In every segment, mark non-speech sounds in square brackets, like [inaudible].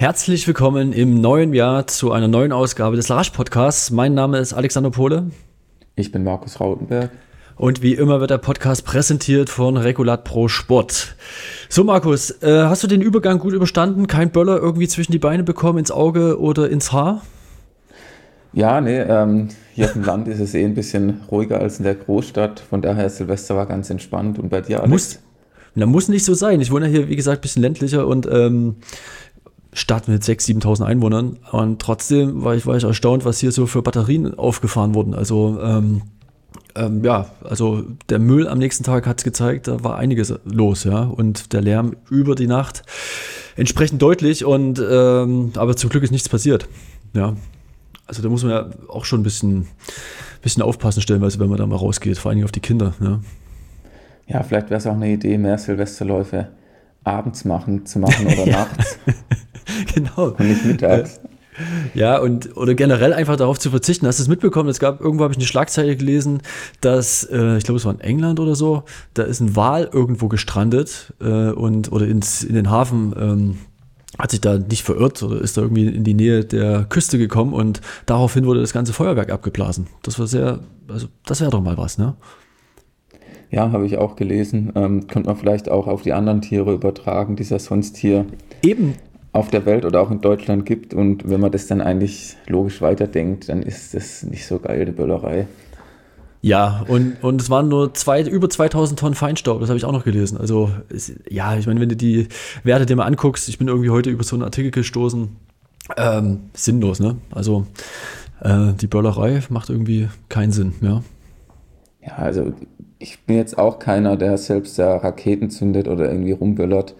Herzlich willkommen im neuen Jahr zu einer neuen Ausgabe des Larash Podcasts. Mein Name ist Alexander Pohle. Ich bin Markus Rautenberg. Und wie immer wird der Podcast präsentiert von Regulat Pro Sport. So, Markus, äh, hast du den Übergang gut überstanden? Kein Böller irgendwie zwischen die Beine bekommen, ins Auge oder ins Haar? Ja, nee, ähm, hier auf dem Land ist es eh ein bisschen ruhiger als in der Großstadt. Von daher, Silvester war ganz entspannt. Und bei dir, Alex? Muss, na, muss nicht so sein. Ich wohne ja hier, wie gesagt, ein bisschen ländlicher und ähm, Stadt mit 6.000, 7.000 Einwohnern. Und trotzdem war ich, war ich erstaunt, was hier so für Batterien aufgefahren wurden. Also, ähm, ähm, ja, also der Müll am nächsten Tag hat es gezeigt, da war einiges los, ja. Und der Lärm über die Nacht entsprechend deutlich und ähm, aber zum Glück ist nichts passiert. Ja. Also da muss man ja auch schon ein bisschen, bisschen aufpassen, stellenweise, wenn man da mal rausgeht, vor allem auf die Kinder. Ja, ja vielleicht wäre es auch eine Idee, mehr Silvesterläufe abends machen, zu machen oder ja. [laughs] nachts. [laughs] genau. Und nicht mittags. Ja, und oder generell einfach darauf zu verzichten. Hast du es mitbekommen? Es gab, irgendwo habe ich eine Schlagzeile gelesen, dass, äh, ich glaube, es war in England oder so, da ist ein Wal irgendwo gestrandet äh, und oder ins, in den Hafen ähm, hat sich da nicht verirrt oder ist da irgendwie in die Nähe der Küste gekommen und daraufhin wurde das ganze Feuerwerk abgeblasen. Das war sehr, also das wäre doch mal was, ne? Ja, habe ich auch gelesen. Ähm, könnte man vielleicht auch auf die anderen Tiere übertragen, die es ja sonst hier Eben. Auf der Welt oder auch in Deutschland gibt. Und wenn man das dann eigentlich logisch weiterdenkt, dann ist das nicht so geil, die Böllerei. Ja, und, und es waren nur zwei, über 2000 Tonnen Feinstaub, das habe ich auch noch gelesen. Also, es, ja, ich meine, wenn du die Werte dir mal anguckst, ich bin irgendwie heute über so einen Artikel gestoßen, ähm, sinnlos, ne? Also, äh, die Böllerei macht irgendwie keinen Sinn, ja. Ja, also ich bin jetzt auch keiner, der selbst da Raketen zündet oder irgendwie rumböllert.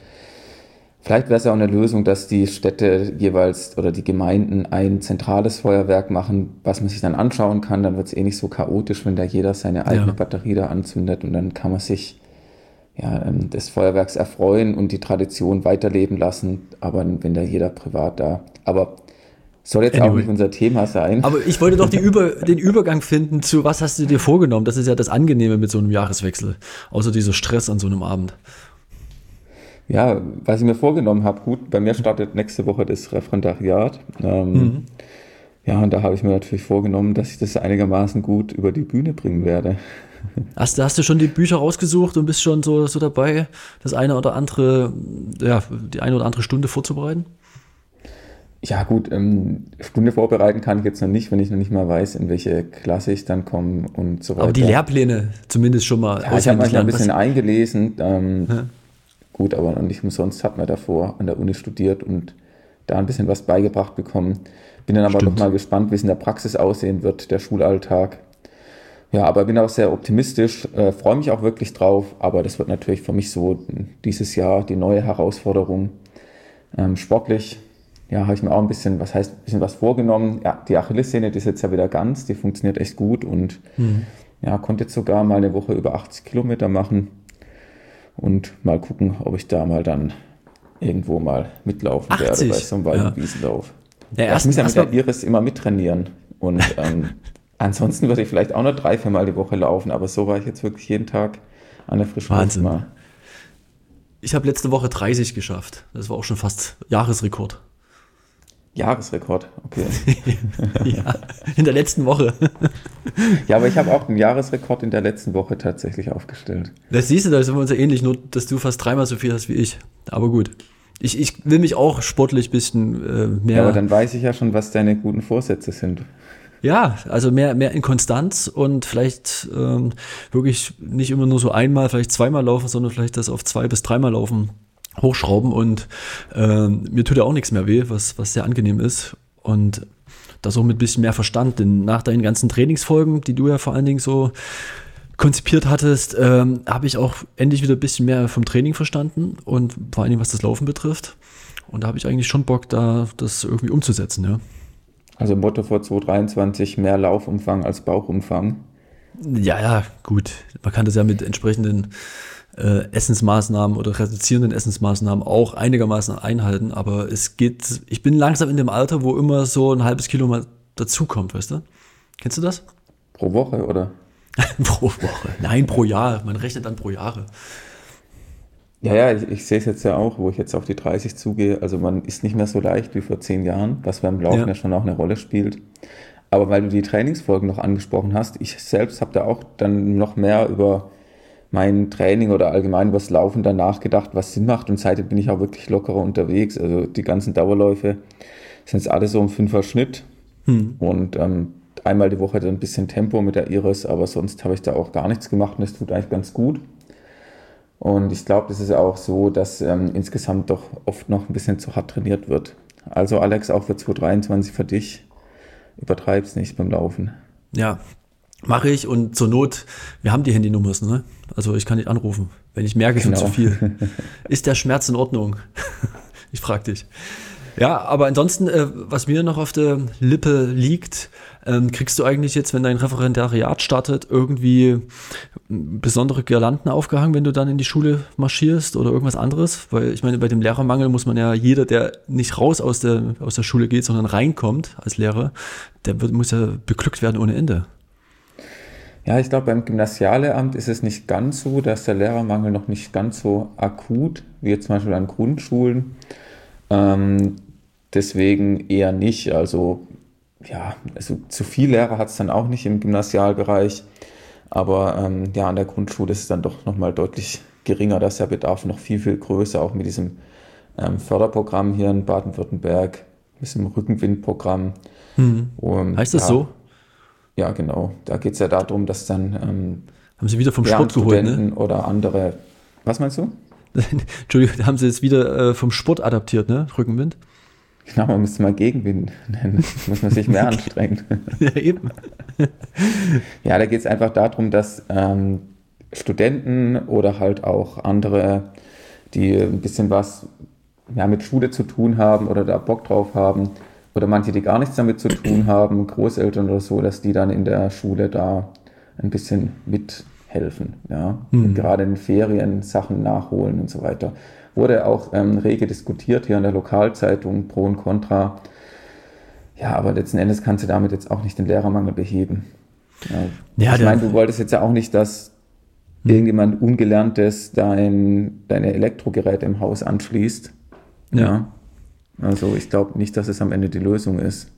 Vielleicht wäre es ja auch eine Lösung, dass die Städte jeweils oder die Gemeinden ein zentrales Feuerwerk machen, was man sich dann anschauen kann. Dann wird es eh nicht so chaotisch, wenn da jeder seine eigene ja. Batterie da anzündet und dann kann man sich ja, ähm, des Feuerwerks erfreuen und die Tradition weiterleben lassen. Aber wenn da jeder privat da. Aber soll jetzt anyway. auch nicht unser Thema sein. Aber ich wollte doch Über den Übergang finden zu, was hast du dir vorgenommen? Das ist ja das Angenehme mit so einem Jahreswechsel, außer dieser Stress an so einem Abend. Ja, was ich mir vorgenommen habe, gut, bei mir startet nächste Woche das Referendariat. Ähm, mhm. Ja, und da habe ich mir natürlich vorgenommen, dass ich das einigermaßen gut über die Bühne bringen werde. Hast, hast du schon die Bücher rausgesucht und bist schon so, so dabei, das eine oder andere, ja, die eine oder andere Stunde vorzubereiten? Ja, gut, ähm, Stunde vorbereiten kann ich jetzt noch nicht, wenn ich noch nicht mal weiß, in welche Klasse ich dann komme und so weiter. Aber die Lehrpläne zumindest schon mal. Ja, ich habe mich ein bisschen eingelesen. Ähm, ja. Gut, aber nicht umsonst hat man davor an der Uni studiert und da ein bisschen was beigebracht bekommen. Bin dann aber Stimmt. noch mal gespannt, wie es in der Praxis aussehen wird, der Schulalltag. Ja, aber bin auch sehr optimistisch, äh, freue mich auch wirklich drauf, aber das wird natürlich für mich so dieses Jahr die neue Herausforderung. Ähm, sportlich ja, habe ich mir auch ein bisschen, was heißt, ein bisschen was vorgenommen. Ja, die Achillessehne, die ist jetzt ja wieder ganz, die funktioniert echt gut und mhm. ja, konnte jetzt sogar mal eine Woche über 80 Kilometer machen und mal gucken, ob ich da mal dann irgendwo mal mitlaufen 80? werde bei so einem Wald- und Wiesenlauf. Ja, ja, ich muss ja mit der Iris immer mittrainieren und [laughs] ähm, ansonsten würde ich vielleicht auch noch drei, vier Mal die Woche laufen, aber so war ich jetzt wirklich jeden Tag an der frischen Luft mal. Ich habe letzte Woche 30 geschafft. Das war auch schon fast Jahresrekord. Jahresrekord, okay. [laughs] ja, in der letzten Woche. [laughs] ja, aber ich habe auch einen Jahresrekord in der letzten Woche tatsächlich aufgestellt. Das siehst du, da sind wir uns ja ähnlich, nur dass du fast dreimal so viel hast wie ich. Aber gut. Ich, ich will mich auch sportlich ein bisschen äh, mehr. Ja, aber dann weiß ich ja schon, was deine guten Vorsätze sind. Ja, also mehr, mehr in Konstanz und vielleicht ähm, wirklich nicht immer nur so einmal, vielleicht zweimal laufen, sondern vielleicht das auf zwei bis dreimal laufen hochschrauben und äh, mir tut ja auch nichts mehr weh, was, was sehr angenehm ist. Und das auch mit ein bisschen mehr Verstand, denn nach deinen ganzen Trainingsfolgen, die du ja vor allen Dingen so konzipiert hattest, ähm, habe ich auch endlich wieder ein bisschen mehr vom Training verstanden und vor allen Dingen, was das Laufen betrifft. Und da habe ich eigentlich schon Bock, da das irgendwie umzusetzen, ja. Also Motto vor 2023, mehr Laufumfang als Bauchumfang. Ja, ja, gut. Man kann das ja mit entsprechenden äh, Essensmaßnahmen oder reduzierenden Essensmaßnahmen auch einigermaßen einhalten. Aber es geht, ich bin langsam in dem Alter, wo immer so ein halbes Kilo mal dazukommt, weißt du? Kennst du das? Pro Woche, oder? [laughs] pro Woche. Nein, pro Jahr. Man rechnet dann pro Jahre. Ja, ja, ich, ich sehe es jetzt ja auch, wo ich jetzt auf die 30 zugehe. Also man ist nicht mehr so leicht wie vor zehn Jahren, was beim Laufen ja, ja schon auch eine Rolle spielt. Aber weil du die Trainingsfolgen noch angesprochen hast, ich selbst habe da auch dann noch mehr über mein Training oder allgemein das Laufen dann nachgedacht, was Sinn macht. Und seitdem bin ich auch wirklich lockerer unterwegs. Also die ganzen Dauerläufe sind jetzt alle so im Fünfer Schnitt. Hm. Und ähm, einmal die Woche dann ein bisschen Tempo mit der Iris, aber sonst habe ich da auch gar nichts gemacht und das tut eigentlich ganz gut. Und ich glaube, das ist auch so, dass ähm, insgesamt doch oft noch ein bisschen zu hart trainiert wird. Also Alex, auch für 2023 für dich, übertreib's nicht beim Laufen. Ja, mache ich und zur Not, wir haben die Handynummern, ne? Also ich kann dich anrufen, wenn ich merke, es genau. wird zu viel. [laughs] Ist der Schmerz in Ordnung? [laughs] ich frage dich. Ja, aber ansonsten, äh, was mir noch auf der Lippe liegt, ähm, kriegst du eigentlich jetzt, wenn dein Referendariat startet, irgendwie besondere Girlanden aufgehangen, wenn du dann in die Schule marschierst oder irgendwas anderes? Weil ich meine, bei dem Lehrermangel muss man ja jeder, der nicht raus aus der, aus der Schule geht, sondern reinkommt als Lehrer, der wird, muss ja beglückt werden ohne Ende. Ja, ich glaube, beim Gymnasialehramt ist es nicht ganz so, dass der Lehrermangel noch nicht ganz so akut wie jetzt zum Beispiel an Grundschulen. Ähm, deswegen eher nicht. Also ja, also zu viel Lehrer hat es dann auch nicht im Gymnasialbereich. Aber ähm, ja, an der Grundschule ist es dann doch nochmal deutlich geringer, dass der Bedarf noch viel, viel größer, auch mit diesem ähm, Förderprogramm hier in Baden-Württemberg, mit diesem Rückenwindprogramm. Mhm. Und, heißt das ja, so? Ja, genau. Da geht es ja darum, dass dann ähm, haben Sie wieder vom Sport geholt, ne? oder andere. Was meinst du? [laughs] Entschuldigung, da haben Sie jetzt wieder äh, vom Sport adaptiert, ne? Rückenwind? Genau, man müsste mal Gegenwind [laughs] nennen. muss man sich mehr [laughs] anstrengen. ja, eben. ja, da geht es einfach darum, dass ähm, Studenten oder halt auch andere, die ein bisschen was ja, mit Schule zu tun haben oder da Bock drauf haben, oder manche, die gar nichts damit zu tun haben, Großeltern oder so, dass die dann in der Schule da ein bisschen mithelfen. Ja? Mhm. Gerade in Ferien Sachen nachholen und so weiter wurde auch ähm, rege diskutiert hier in der Lokalzeitung, pro und contra. Ja, aber letzten Endes kannst du damit jetzt auch nicht den Lehrermangel beheben. Ja, ja ich meine, du wolltest jetzt ja auch nicht, dass hm. irgendjemand Ungelerntes dein, deine Elektrogeräte im Haus anschließt. Ja. ja. Also ich glaube nicht, dass es am Ende die Lösung ist.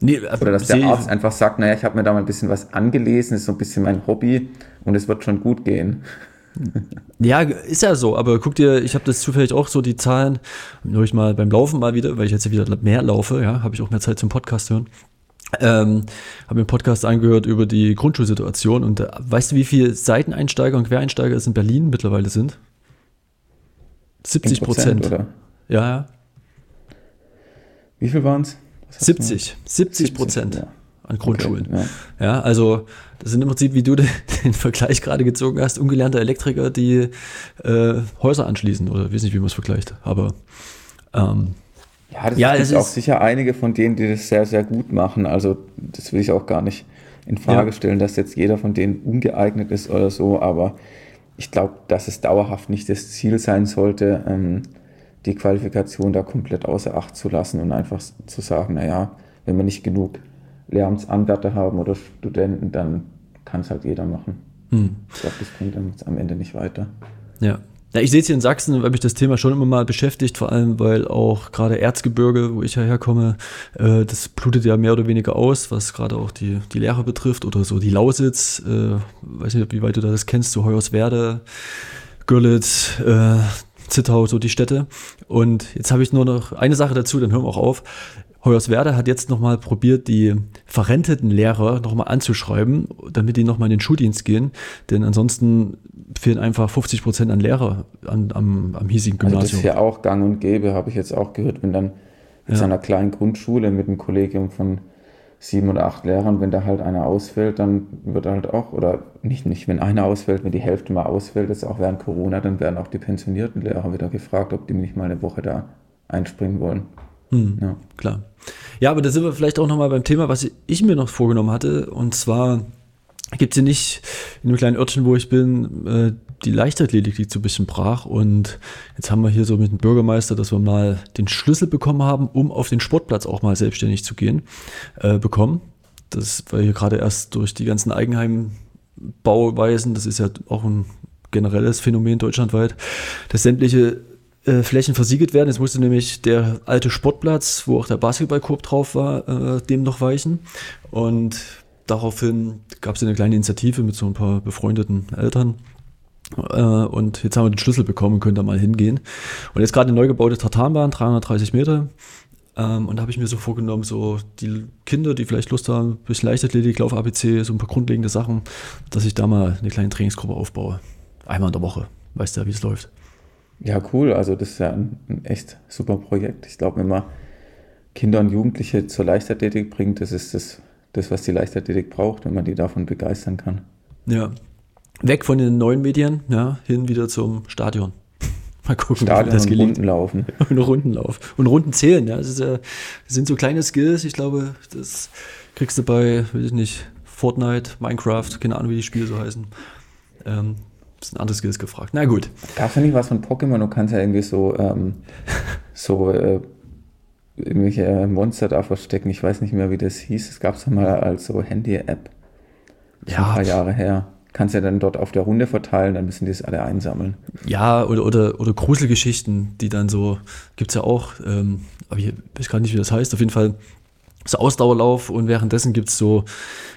Nee, Oder dass der Arzt einfach sagt, naja, ich habe mir da mal ein bisschen was angelesen, ist so ein bisschen mein Hobby und es wird schon gut gehen. [laughs] Ja, ist ja so, aber guck dir, ich habe das zufällig auch so die Zahlen, nur ich mal beim Laufen mal wieder, weil ich jetzt wieder mehr laufe, ja, habe ich auch mehr Zeit zum Podcast hören. Ähm, habe mir einen Podcast angehört über die Grundschulsituation und äh, weißt du, wie viele Seiteneinsteiger und Quereinsteiger es in Berlin mittlerweile sind? 70 Prozent. Ja, ja. Wie viel waren es? 70, 70 Prozent. Ja an Grundschulen. Okay, ja. ja. also das sind im Prinzip, wie du [laughs] den, den Vergleich gerade gezogen hast, ungelernte Elektriker, die äh, Häuser anschließen oder ich weiß nicht, wie man es vergleicht, aber ähm, ja, das ja, gibt auch sicher einige von denen, die das sehr, sehr gut machen. Also das will ich auch gar nicht in Frage ja. stellen, dass jetzt jeder von denen ungeeignet ist oder so, aber ich glaube, dass es dauerhaft nicht das Ziel sein sollte, ähm, die Qualifikation da komplett außer Acht zu lassen und einfach zu sagen, naja, wenn man nicht genug Lehramtsanwärter haben oder Studenten, dann kann es halt jeder machen. Hm. Ich glaube, das bringt dann am Ende nicht weiter. Ja. Ja, ich sehe es hier in Sachsen, weil mich das Thema schon immer mal beschäftigt, vor allem weil auch gerade Erzgebirge, wo ich ja herkomme, äh, das blutet ja mehr oder weniger aus, was gerade auch die, die Lehrer betrifft oder so die Lausitz, äh, weiß nicht, wie weit du das kennst, so Hoyerswerda, Görlitz, äh, Zittau, so die Städte. Und jetzt habe ich nur noch eine Sache dazu, dann hören wir auch auf. Hoyerswerda hat jetzt nochmal probiert, die verrenteten Lehrer nochmal anzuschreiben, damit die nochmal in den Schuldienst gehen. Denn ansonsten fehlen einfach 50 Prozent an Lehrer an, am, am hiesigen Gymnasium. Also das ist ja auch gang und gäbe, habe ich jetzt auch gehört, wenn dann in ja. einer kleinen Grundschule mit einem Kollegium von sieben oder acht Lehrern, wenn da halt einer ausfällt, dann wird halt auch, oder nicht, nicht wenn einer ausfällt, wenn die Hälfte mal ausfällt, das ist auch während Corona, dann werden auch die pensionierten Lehrer wieder gefragt, ob die nicht mal eine Woche da einspringen wollen. Hm, ja. Klar. Ja, aber da sind wir vielleicht auch nochmal beim Thema, was ich mir noch vorgenommen hatte. Und zwar gibt es hier nicht in dem kleinen Örtchen, wo ich bin, äh, die Leichtathletik liegt so ein bisschen brach. Und jetzt haben wir hier so mit dem Bürgermeister, dass wir mal den Schlüssel bekommen haben, um auf den Sportplatz auch mal selbstständig zu gehen, äh, bekommen. Das war hier gerade erst durch die ganzen Eigenheimbauweisen, das ist ja auch ein generelles Phänomen deutschlandweit, dass sämtliche äh, Flächen versiegelt werden. Jetzt musste nämlich der alte Sportplatz, wo auch der Basketballkorb drauf war, äh, dem noch weichen. Und daraufhin gab es eine kleine Initiative mit so ein paar befreundeten Eltern. Äh, und jetzt haben wir den Schlüssel bekommen, können da mal hingehen. Und jetzt gerade eine neu gebaute Tartanbahn, 330 Meter. Ähm, und da habe ich mir so vorgenommen, so die Kinder, die vielleicht Lust haben, ein bisschen Leichtathletik, Lauf ABC, so ein paar grundlegende Sachen, dass ich da mal eine kleine Trainingsgruppe aufbaue. Einmal in der Woche. Weißt du ja, wie es läuft. Ja, cool. Also das ist ja ein, ein echt super Projekt. Ich glaube, wenn man Kinder und Jugendliche zur Leichtathletik bringt, das ist das, das, was die Leichtathletik braucht, wenn man die davon begeistern kann. Ja. Weg von den neuen Medien, ja, hin wieder zum Stadion. [laughs] Mal gucken, Stadion wie das [laughs] und gelingt. Runden laufen. Und Rundenlauf. Und Runden zählen, ja. Das, ist, das sind so kleine Skills. Ich glaube, das kriegst du bei, weiß ich nicht, Fortnite, Minecraft, keine Ahnung, wie die Spiele so heißen. Ähm, das sind andere Skills gefragt. Na gut. Gab es ja nicht was von Pokémon? Du kannst ja irgendwie so, ähm, so äh, irgendwelche Monster da verstecken. Ich weiß nicht mehr, wie das hieß. Es gab es mal als so Handy-App. Ja. Ein paar Jahre her. Kannst ja dann dort auf der Runde verteilen, dann müssen die es alle einsammeln. Ja, oder, oder, oder Gruselgeschichten, die dann so, gibt es ja auch, ähm, aber ich weiß gar nicht, wie das heißt. Auf jeden Fall so Ausdauerlauf und währenddessen gibt es so,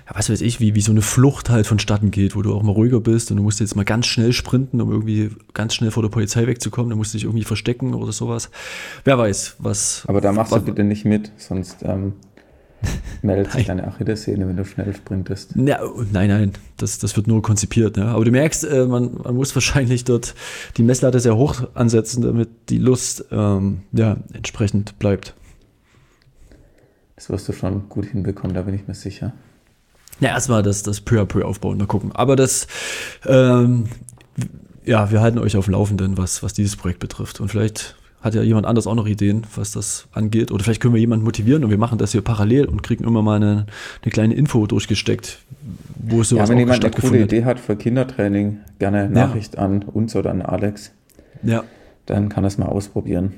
ja, was weiß ich, wie, wie so eine Flucht halt vonstatten geht, wo du auch mal ruhiger bist und du musst jetzt mal ganz schnell sprinten, um irgendwie ganz schnell vor der Polizei wegzukommen, dann musst du dich irgendwie verstecken oder sowas. Wer weiß, was. Aber da machst was, du bitte nicht mit, sonst ähm, [laughs] meldet sich deine Achillessehne, wenn du schnell sprintest. Ja, nein, nein, das, das wird nur konzipiert. Ja. Aber du merkst, äh, man, man muss wahrscheinlich dort die Messlatte sehr hoch ansetzen, damit die Lust ähm, ja, entsprechend bleibt. Das wirst du schon gut hinbekommen, da bin ich mir sicher. Ja, erstmal das, das peu à peu aufbauen, mal gucken. Aber das, ähm, ja, wir halten euch auf dem Laufenden, was, was dieses Projekt betrifft. Und vielleicht hat ja jemand anders auch noch Ideen, was das angeht. Oder vielleicht können wir jemanden motivieren und wir machen das hier parallel und kriegen immer mal eine, eine kleine Info durchgesteckt, wo es sowas ja, wenn jemand eine coole Idee hat für Kindertraining, gerne Nachricht ja. an uns oder an Alex. Ja. Dann kann das mal ausprobieren.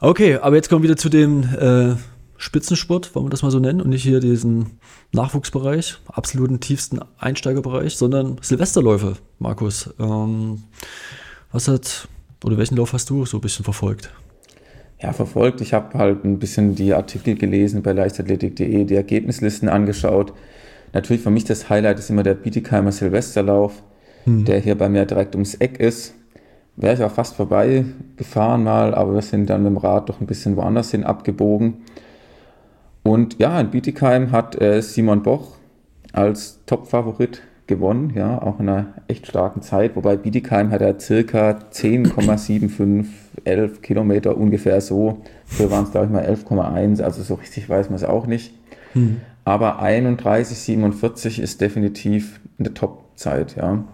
Okay, aber jetzt kommen wir wieder zu dem äh, Spitzensport, wollen wir das mal so nennen, und nicht hier diesen Nachwuchsbereich, absoluten tiefsten Einsteigerbereich, sondern Silvesterläufe, Markus. Ähm, was hat, oder welchen Lauf hast du so ein bisschen verfolgt? Ja, verfolgt. Ich habe halt ein bisschen die Artikel gelesen bei leichtathletik.de, die Ergebnislisten angeschaut. Natürlich für mich das Highlight ist immer der Bietigheimer Silvesterlauf, hm. der hier bei mir direkt ums Eck ist. Wäre ich auch fast vorbei gefahren mal, aber wir sind dann mit dem Rad doch ein bisschen woanders hin abgebogen. Und ja, in Bietigheim hat äh, Simon Boch als Top-Favorit gewonnen, ja, auch in einer echt starken Zeit, wobei Bietigheim hat er circa 10,75, 11 Kilometer ungefähr so. Früher waren es, glaube ich, mal 11,1, also so richtig weiß man es auch nicht. Mhm. Aber 31,47 ist definitiv eine Top-Zeit, ja.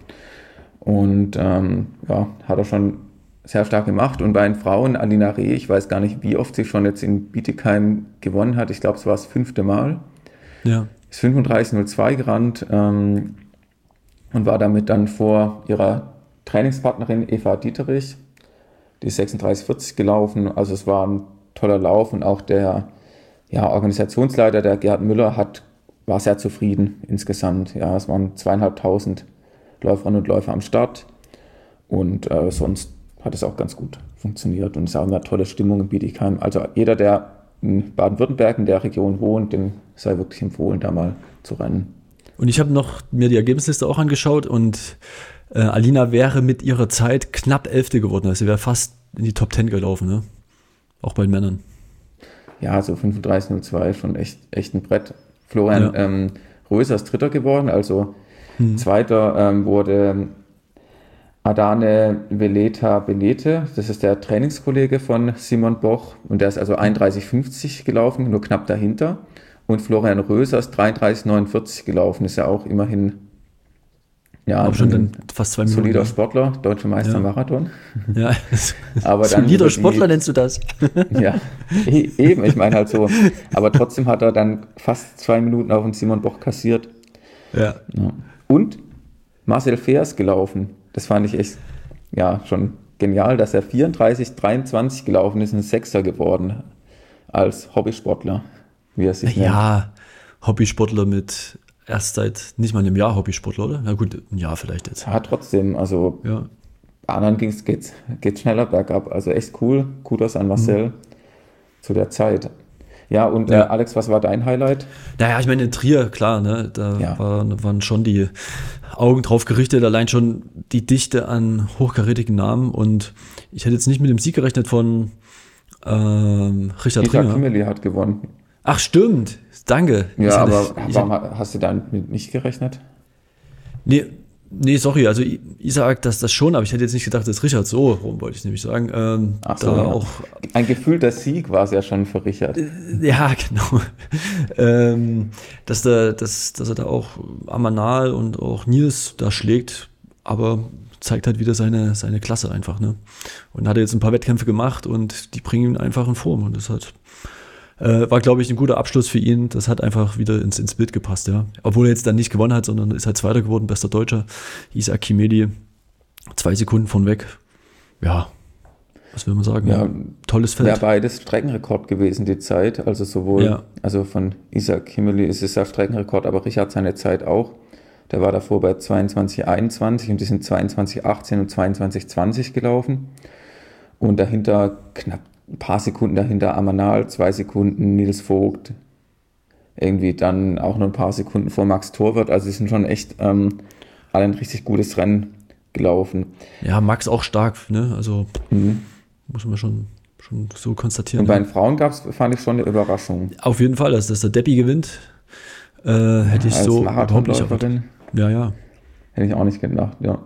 Und ähm, ja, hat er schon sehr stark gemacht. Und bei den Frauen, Alina Reh, ich weiß gar nicht, wie oft sie schon jetzt in Bietigheim gewonnen hat. Ich glaube, es war das fünfte Mal. Ja. Ist 35.02 gerannt ähm, und war damit dann vor ihrer Trainingspartnerin Eva Dieterich. Die ist 36,40 gelaufen. Also es war ein toller Lauf und auch der ja, Organisationsleiter, der Gerhard Müller, hat, war sehr zufrieden insgesamt. Ja, es waren zweieinhalbtausend Läuferinnen und Läufer am Start. Und äh, sonst hat es auch ganz gut funktioniert und es auch eine tolle Stimmung in Bietigheim. Also jeder, der in Baden-Württemberg in der Region wohnt, dem sei wirklich empfohlen, da mal zu rennen. Und ich habe noch mir die Ergebnisliste auch angeschaut und äh, Alina wäre mit ihrer Zeit knapp Elfte geworden. Also sie wäre fast in die Top Ten gelaufen, ne? Auch bei den Männern. Ja, so 35,02 schon echt, echt ein Brett. Florian ja. ähm, Röser ist Dritter geworden, also hm. Zweiter ähm, wurde Adane Veleta Benete, das ist der Trainingskollege von Simon Boch und der ist also 31,50 gelaufen, nur knapp dahinter. Und Florian Röser ist 33,49 gelaufen, ist ja auch immerhin ja, auch schon dann fast zwei Minuten. Solider Sportler, deutscher Meister ja. Marathon. [laughs] Ja, [laughs] aber dann solider Sportler nennst du das? [laughs] ja, e-, eben, ich meine halt so. Aber trotzdem hat er dann fast zwei Minuten auf den Simon Boch kassiert. Ja. ja. Und Marcel Feers gelaufen, das fand ich echt, ja, schon genial, dass er 34, 23 gelaufen ist und Sechster geworden als Hobbysportler, wie er sich nennt. Ja, Hobbysportler mit erst seit nicht mal einem Jahr Hobbysportler, oder? Na gut, ein Jahr vielleicht jetzt. Ja, trotzdem, also ja. anderen ging's, geht's, geht's schneller bergab. Also echt cool. Kudos an Marcel mhm. zu der Zeit. Ja, und ja. Äh, Alex, was war dein Highlight? Naja, ich meine, in Trier, klar, ne, da ja. war, waren schon die Augen drauf gerichtet, allein schon die Dichte an hochkarätigen Namen. Und ich hätte jetzt nicht mit dem Sieg gerechnet von ähm, Richard Peter Tringer. Kimmeli hat gewonnen. Ach, stimmt. Danke. Ja, aber warum hast du damit nicht gerechnet? Nee, Nee, sorry, also Isaac, das, das schon, aber ich hätte jetzt nicht gedacht, dass Richard so, warum wollte ich nämlich sagen. Ähm, Ach so, ja. auch, Ein gefühlter Sieg war es ja schon für Richard. Äh, ja, [laughs] genau. ähm, dass, der, dass, dass er da auch Amanal und auch Nils da schlägt, aber zeigt halt wieder seine, seine Klasse einfach. Ne? Und hat jetzt ein paar Wettkämpfe gemacht und die bringen ihn einfach in Form und das hat äh, war, glaube ich, ein guter Abschluss für ihn. Das hat einfach wieder ins, ins Bild gepasst, ja. Obwohl er jetzt dann nicht gewonnen hat, sondern ist halt Zweiter geworden, bester Deutscher. Isaac Kimedi, zwei Sekunden von weg. Ja, was will man sagen? Ja, tolles Feld. Wäre beides Streckenrekord gewesen, die Zeit. Also sowohl, ja. also von Isaac Kimeli ist es ja Streckenrekord, aber Richard seine Zeit auch. Der war davor bei 22,21 und die sind 22,18 und 22,20 gelaufen. Und dahinter knapp ein paar Sekunden dahinter Amanal, zwei Sekunden Nils Vogt, irgendwie dann auch noch ein paar Sekunden vor Max Torwart. Also sie sind schon echt ähm, alle ein richtig gutes Rennen gelaufen. Ja, Max auch stark, ne? Also mhm. muss man schon, schon so konstatieren. Und bei den Frauen gab es, fand ich schon eine Überraschung. Auf jeden Fall, dass, dass der Deppi gewinnt, äh, hätte ich so überhaupt nicht erwartet. Ja, ja. Hätte ich auch nicht gedacht, ja.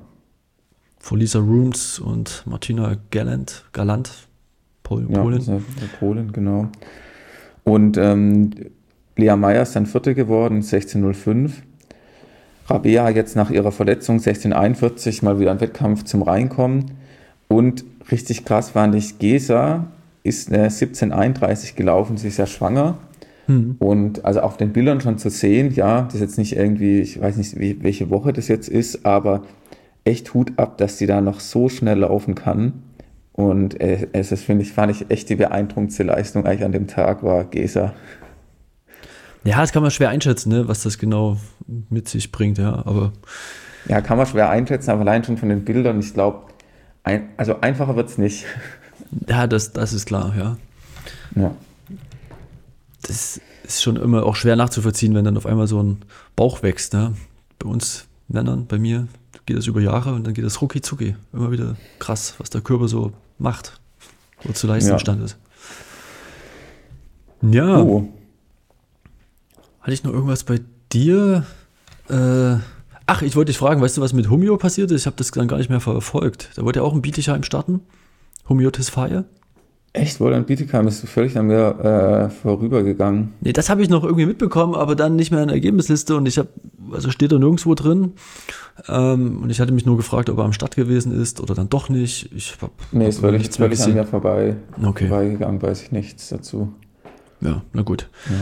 Vor Lisa Rooms und Martina Gallant, Galant Pol ja, Polen. Polen, genau. Und ähm, Lea Meyer ist dann Vierte geworden, 16.05. Rabea jetzt nach ihrer Verletzung 1641 mal wieder ein Wettkampf zum Reinkommen. Und richtig krass fand ich, Gesa ist äh, 1731 gelaufen, sie ist ja schwanger. Mhm. Und also auf den Bildern schon zu sehen, ja, das ist jetzt nicht irgendwie, ich weiß nicht, wie, welche Woche das jetzt ist, aber echt Hut ab, dass sie da noch so schnell laufen kann. Und äh, es ist, finde ich, fand ich echt die beeindruckendste Leistung eigentlich an dem Tag war Gesa. Ja, das kann man schwer einschätzen, ne, was das genau mit sich bringt, ja, aber. Ja, kann man schwer einschätzen, aber allein schon von den Bildern, ich glaube, ein, also einfacher wird es nicht. Ja, das, das ist klar, ja. Ja. Das ist schon immer auch schwer nachzuvollziehen, wenn dann auf einmal so ein Bauch wächst, ne? Bei uns Männern, bei mir, geht das über Jahre und dann geht das rucki zucki. Immer wieder krass, was der Körper so macht und zu leisten ja. imstande ist. Ja. Oh. Hatte ich noch irgendwas bei dir? Äh, ach, ich wollte dich fragen, weißt du, was mit Humio passiert ist? Ich habe das dann gar nicht mehr verfolgt. Da wollte er auch ein Bietigheim starten. Humio Tesfaye. Echt, Wohl, ein Bietigheim ist völlig an mir äh, vorübergegangen. Nee, das habe ich noch irgendwie mitbekommen, aber dann nicht mehr in der Ergebnisliste und ich habe, also steht da nirgendwo drin. Ähm, und ich hatte mich nur gefragt, ob er am Start gewesen ist oder dann doch nicht. Ich hab, nee, ist völlig, nichts völlig an mir vorbei, okay. vorbeigegangen, weiß ich nichts dazu. Ja, na gut. Ja.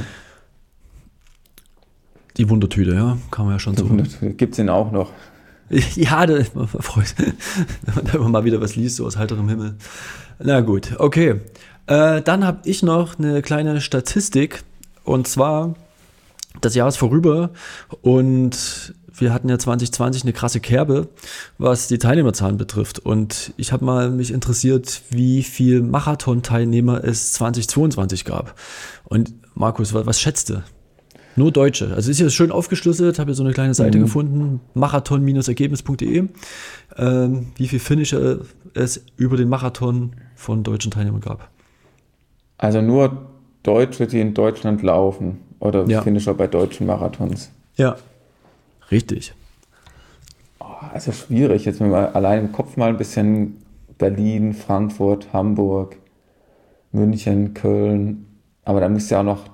Die Wundertüte, ja, kann man ja schon Die so. Gibt es ihn auch noch? [laughs] Ja, da, [laughs] man freut, wenn man mal wieder was liest, so aus heiterem Himmel. Na gut, okay. Äh, dann habe ich noch eine kleine Statistik. Und zwar, das Jahr ist vorüber und wir hatten ja 2020 eine krasse Kerbe, was die Teilnehmerzahlen betrifft. Und ich habe mal mich interessiert, wie viel Marathon-Teilnehmer es 2022 gab. Und Markus, was, was schätzt du? Nur Deutsche. Also ist hier schön aufgeschlüsselt, habe hier so eine kleine Seite mhm. gefunden, marathon-ergebnis.de, ähm, wie viel Finisher es über den Marathon von deutschen Teilnehmern gab. Also nur Deutsche, die in Deutschland laufen oder ja. Finisher bei deutschen Marathons. Ja, richtig. Oh, also schwierig, jetzt mal allein im Kopf mal ein bisschen Berlin, Frankfurt, Hamburg, München, Köln, aber da müsste ja auch noch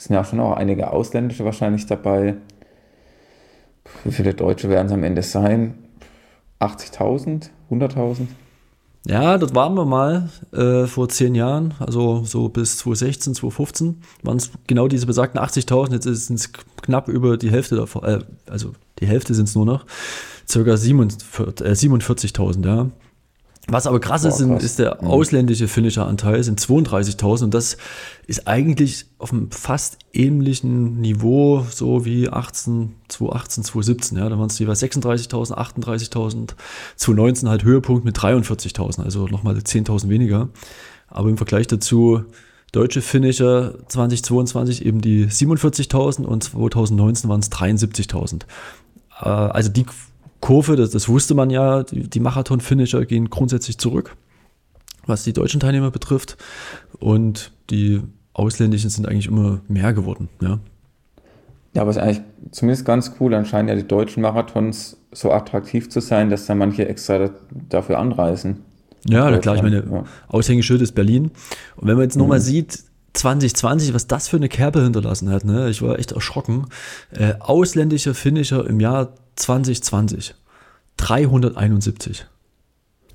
es sind ja schon auch einige Ausländische wahrscheinlich dabei. Wie viele Deutsche werden es am Ende sein? 80.000? 100.000? Ja, das waren wir mal äh, vor zehn Jahren, also so bis 2016, 2015 waren es genau diese besagten 80.000. Jetzt sind es knapp über die Hälfte davon, äh, also die Hälfte sind es nur noch, circa 47.000, äh, ja. Was aber krass ist, Boah, krass. ist der mhm. ausländische Finisher-Anteil, sind 32.000 und das ist eigentlich auf einem fast ähnlichen Niveau, so wie 18, 2018, 2017. Ja, da waren es jeweils 36.000, 38.000, 2019 halt Höhepunkt mit 43.000, also nochmal 10.000 weniger. Aber im Vergleich dazu deutsche Finisher 2022 eben die 47.000 und 2019 waren es 73.000. Äh, also die Kurve, das, das wusste man ja, die, die Marathon-Finisher gehen grundsätzlich zurück, was die deutschen Teilnehmer betrifft. Und die ausländischen sind eigentlich immer mehr geworden. Ja, ja aber es ist eigentlich zumindest ganz cool. Anscheinend ja die deutschen Marathons so attraktiv zu sein, dass da manche extra dafür anreisen. Ja, klar, ich meine, ja. Aushängeschild ist Berlin. Und wenn man jetzt nochmal mhm. sieht, 2020, was das für eine Kerbe hinterlassen hat, ne? ich war echt erschrocken. Äh, ausländischer Finisher im Jahr 2020. 371.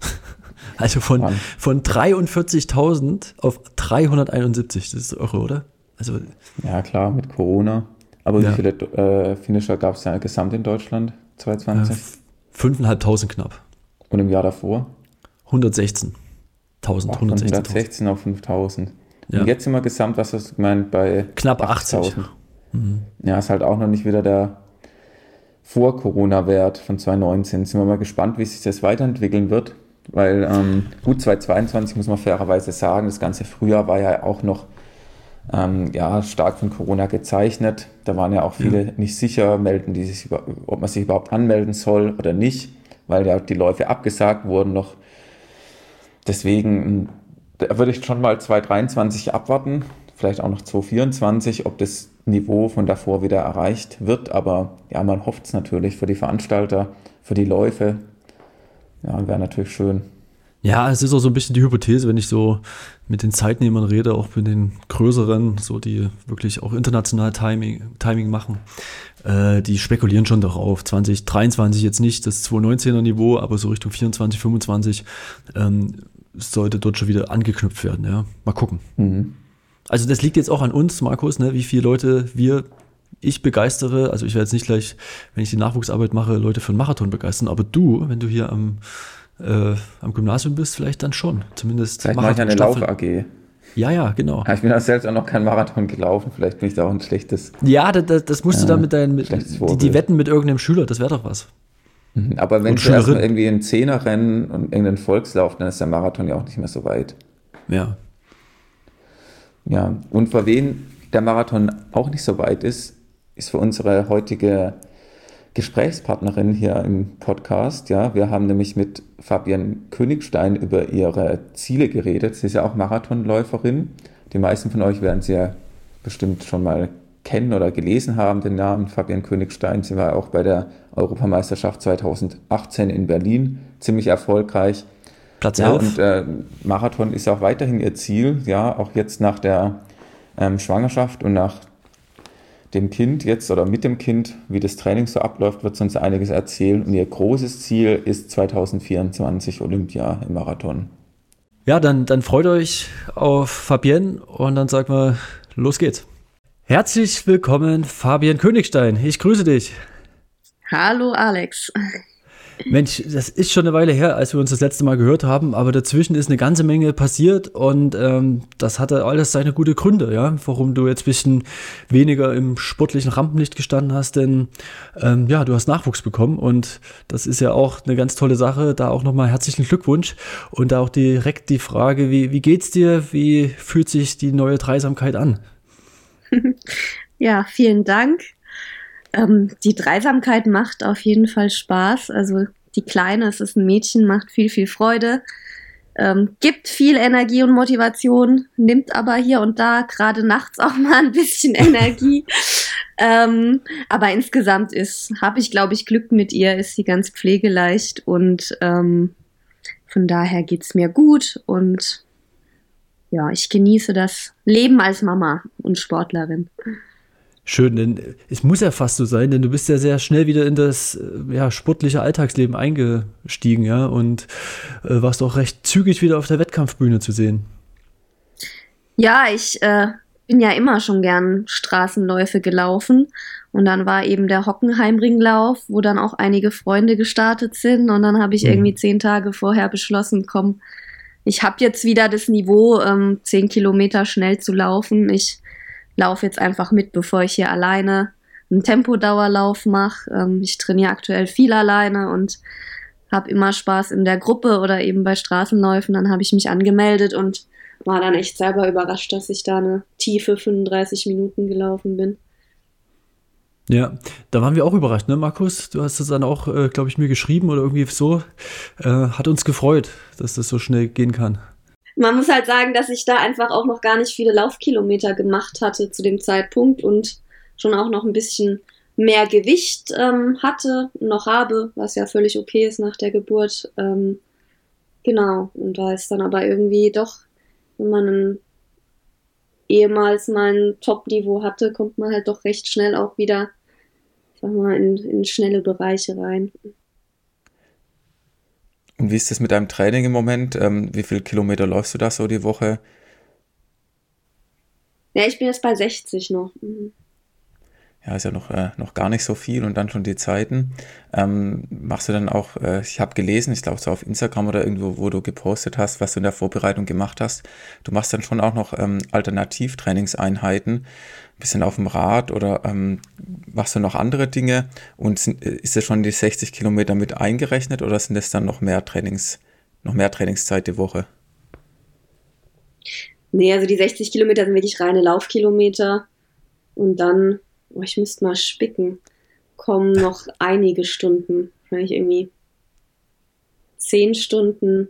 [laughs] also von, von 43.000 auf 371. Das ist irre, oder? Also, ja, klar, mit Corona. Aber ja. wie viele äh, Finisher gab es ja gesamt in Deutschland 2020? Äh, 5.500 knapp. Und im Jahr davor? 116. 1000, 116 auf 5000. Ja. Und jetzt sind wir gesamt, was hast du gemeint, bei knapp 80. Mhm. Ja, ist halt auch noch nicht wieder der Vor-Corona-Wert von 2019. Sind wir mal gespannt, wie sich das weiterentwickeln wird. Weil ähm, gut, 2022 muss man fairerweise sagen, das ganze Frühjahr war ja auch noch ähm, ja, stark von Corona gezeichnet. Da waren ja auch viele ja. nicht sicher, melden die sich, ob man sich überhaupt anmelden soll oder nicht, weil ja die Läufe abgesagt wurden noch Deswegen da würde ich schon mal 2023 abwarten, vielleicht auch noch 2024, ob das Niveau von davor wieder erreicht wird. Aber ja, man hofft es natürlich für die Veranstalter, für die Läufe. Ja, wäre natürlich schön. Ja, es ist auch so ein bisschen die Hypothese, wenn ich so mit den Zeitnehmern rede, auch mit den größeren, so die wirklich auch international Timing, Timing machen, äh, die spekulieren schon darauf. 2023 jetzt nicht das 2019er Niveau, aber so Richtung 24, 25 ähm, sollte dort schon wieder angeknüpft werden. Ja, mal gucken. Mhm. Also das liegt jetzt auch an uns, Markus, ne, wie viele Leute wir, ich begeistere. Also ich werde jetzt nicht gleich, wenn ich die Nachwuchsarbeit mache, Leute für einen Marathon begeistern, aber du, wenn du hier am, äh, am Gymnasium bist, vielleicht dann schon. Zumindest vielleicht mache ich eine Lauf-AG. Ja, ja, genau. Ich bin auch selbst auch noch kein Marathon gelaufen. Vielleicht bin ich da auch ein schlechtes. Ja, das, das musst du dann mit deinen, mit, die, die Wetten mit irgendeinem Schüler, das wäre doch was. Mhm. Aber wenn du erstmal irgendwie ein Zehnerrennen und irgendeinen Volkslauf, dann ist der Marathon ja auch nicht mehr so weit. Ja. Ja, und für wen der Marathon auch nicht so weit ist, ist für unsere heutige Gesprächspartnerin hier im Podcast. Ja, wir haben nämlich mit Fabian Königstein über ihre Ziele geredet. Sie ist ja auch Marathonläuferin. Die meisten von euch werden sie ja bestimmt schon mal kennen oder gelesen haben, den Namen Fabian Königstein. Sie war auch bei der Europameisterschaft 2018 in Berlin ziemlich erfolgreich. Platz 11. Ja, und äh, Marathon ist auch weiterhin ihr Ziel, ja, auch jetzt nach der ähm, Schwangerschaft und nach dem Kind jetzt oder mit dem Kind, wie das Training so abläuft, wird sie uns einiges erzählen. Und ihr großes Ziel ist 2024 Olympia im Marathon. Ja, dann, dann freut euch auf Fabienne und dann sagen wir, los geht's. Herzlich willkommen, Fabian Königstein. Ich grüße dich. Hallo, Alex. Mensch, das ist schon eine Weile her, als wir uns das letzte Mal gehört haben, aber dazwischen ist eine ganze Menge passiert und ähm, das hatte alles seine gute Gründe, ja, warum du jetzt ein bisschen weniger im sportlichen Rampenlicht gestanden hast, denn ähm, ja, du hast Nachwuchs bekommen und das ist ja auch eine ganz tolle Sache. Da auch nochmal herzlichen Glückwunsch und da auch direkt die Frage, wie, wie geht's dir? Wie fühlt sich die neue Dreisamkeit an? [laughs] ja, vielen Dank. Ähm, die Dreisamkeit macht auf jeden Fall Spaß. Also die Kleine, es ist ein Mädchen, macht viel, viel Freude. Ähm, gibt viel Energie und Motivation, nimmt aber hier und da gerade nachts [laughs] auch mal ein bisschen [laughs] Energie. ähm, aber insgesamt ist, habe ich, glaube ich, Glück mit ihr, ist sie ganz pflegeleicht und ähm, von daher geht es mir gut und ja, ich genieße das Leben als Mama und Sportlerin. Schön, denn es muss ja fast so sein, denn du bist ja sehr schnell wieder in das äh, ja, sportliche Alltagsleben eingestiegen, ja, und äh, warst auch recht zügig wieder auf der Wettkampfbühne zu sehen. Ja, ich äh, bin ja immer schon gern Straßenläufe gelaufen. Und dann war eben der Hockenheimringlauf, wo dann auch einige Freunde gestartet sind. Und dann habe ich mhm. irgendwie zehn Tage vorher beschlossen, komm, ich habe jetzt wieder das Niveau, ähm, zehn Kilometer schnell zu laufen. Ich laufe jetzt einfach mit, bevor ich hier alleine einen Tempodauerlauf mache. Ähm, ich trainiere aktuell viel alleine und habe immer Spaß in der Gruppe oder eben bei Straßenläufen. Dann habe ich mich angemeldet und war dann echt selber überrascht, dass ich da eine tiefe 35 Minuten gelaufen bin. Ja, da waren wir auch überrascht, ne, Markus? Du hast es dann auch, äh, glaube ich, mir geschrieben oder irgendwie so. Äh, hat uns gefreut, dass das so schnell gehen kann. Man muss halt sagen, dass ich da einfach auch noch gar nicht viele Laufkilometer gemacht hatte zu dem Zeitpunkt und schon auch noch ein bisschen mehr Gewicht ähm, hatte, noch habe, was ja völlig okay ist nach der Geburt. Ähm, genau, und da ist dann aber irgendwie doch, wenn man ein, ehemals mal ein Top-Niveau hatte, kommt man halt doch recht schnell auch wieder, sagen wir mal, in, in schnelle Bereiche rein. Und wie ist das mit deinem Training im Moment? Ähm, wie viele Kilometer läufst du da so die Woche? Ja, ich bin jetzt bei 60 noch. Mhm ja, ist ja noch, äh, noch gar nicht so viel und dann schon die Zeiten. Ähm, machst du dann auch, äh, ich habe gelesen, ich glaube so auf Instagram oder irgendwo, wo du gepostet hast, was du in der Vorbereitung gemacht hast. Du machst dann schon auch noch ähm, Alternativtrainingseinheiten, ein bisschen auf dem Rad oder ähm, machst du noch andere Dinge und sind, äh, ist das schon die 60 Kilometer mit eingerechnet oder sind das dann noch mehr Trainings, noch mehr Trainingszeit die Woche? Nee, also die 60 Kilometer sind wirklich reine Laufkilometer und dann oh, ich müsste mal spicken, kommen noch einige Stunden, vielleicht irgendwie zehn Stunden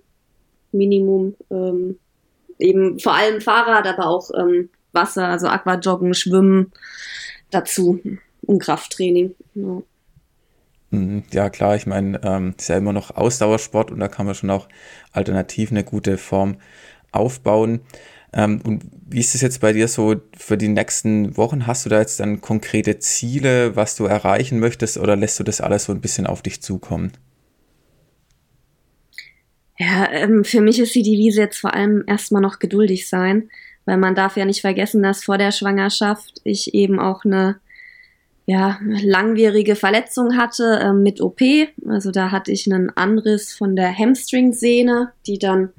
Minimum, ähm, eben vor allem Fahrrad, aber auch ähm, Wasser, also Aquajoggen, Schwimmen dazu und Krafttraining. Ja. Mhm, ja, klar, ich meine, ähm, ist ja immer noch Ausdauersport und da kann man schon auch alternativ eine gute Form aufbauen. Ähm, und wie ist es jetzt bei dir so für die nächsten Wochen? Hast du da jetzt dann konkrete Ziele, was du erreichen möchtest, oder lässt du das alles so ein bisschen auf dich zukommen? Ja, ähm, für mich ist die Devise jetzt vor allem erstmal noch geduldig sein, weil man darf ja nicht vergessen, dass vor der Schwangerschaft ich eben auch eine ja, langwierige Verletzung hatte ähm, mit OP. Also da hatte ich einen Anriss von der Hamstring-Sehne, die dann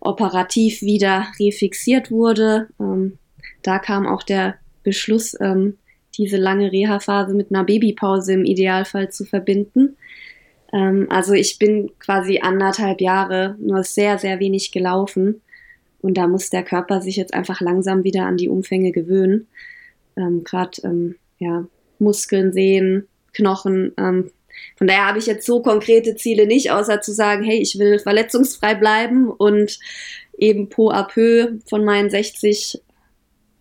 operativ wieder refixiert wurde. Ähm, da kam auch der Beschluss, ähm, diese lange Reha-Phase mit einer Babypause im Idealfall zu verbinden. Ähm, also ich bin quasi anderthalb Jahre nur sehr, sehr wenig gelaufen. Und da muss der Körper sich jetzt einfach langsam wieder an die Umfänge gewöhnen. Ähm, Gerade ähm, ja, Muskeln, Sehen, Knochen ähm, von daher habe ich jetzt so konkrete Ziele nicht, außer zu sagen, hey, ich will verletzungsfrei bleiben und eben po à peu von meinen 60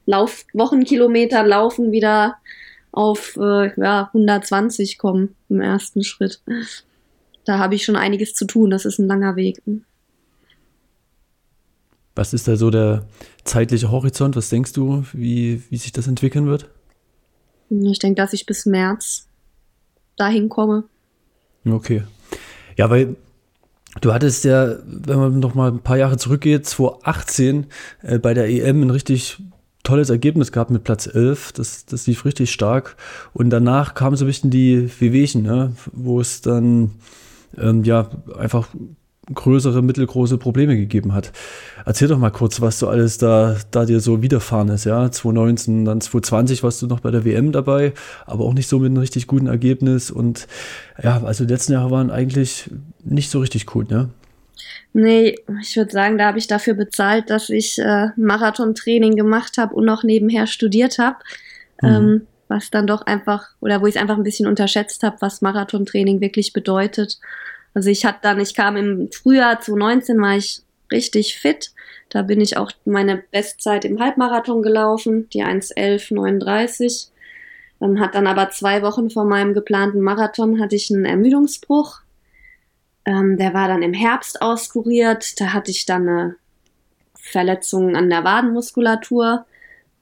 Lauf Wochenkilometern laufen wieder auf äh, ja, 120 kommen im ersten Schritt. Da habe ich schon einiges zu tun. Das ist ein langer Weg. Was ist da so der zeitliche Horizont? Was denkst du, wie, wie sich das entwickeln wird? Ich denke, dass ich bis März dahin komme. Okay. Ja, weil du hattest ja, wenn man noch mal ein paar Jahre zurückgeht, 2018 äh, bei der EM ein richtig tolles Ergebnis gehabt mit Platz 11. Das, das lief richtig stark. Und danach kamen so ein bisschen die Wehwehchen, ne? wo es dann ähm, ja einfach größere, mittelgroße Probleme gegeben hat. Erzähl doch mal kurz, was du alles da, da dir so widerfahren ist, ja. 2019, dann 2020 warst du noch bei der WM dabei, aber auch nicht so mit einem richtig guten Ergebnis und ja, also die letzten Jahre waren eigentlich nicht so richtig gut, ne? Nee, ich würde sagen, da habe ich dafür bezahlt, dass ich äh, Marathontraining gemacht habe und noch nebenher studiert habe. Mhm. Ähm, was dann doch einfach, oder wo ich es einfach ein bisschen unterschätzt habe, was Marathontraining wirklich bedeutet. Also ich hatte dann, ich kam im Frühjahr 2019, war ich richtig fit. Da bin ich auch meine Bestzeit im Halbmarathon gelaufen, die 1.11.39. Ähm, hat dann aber zwei Wochen vor meinem geplanten Marathon hatte ich einen Ermüdungsbruch. Ähm, der war dann im Herbst auskuriert. Da hatte ich dann eine Verletzung an der Wadenmuskulatur,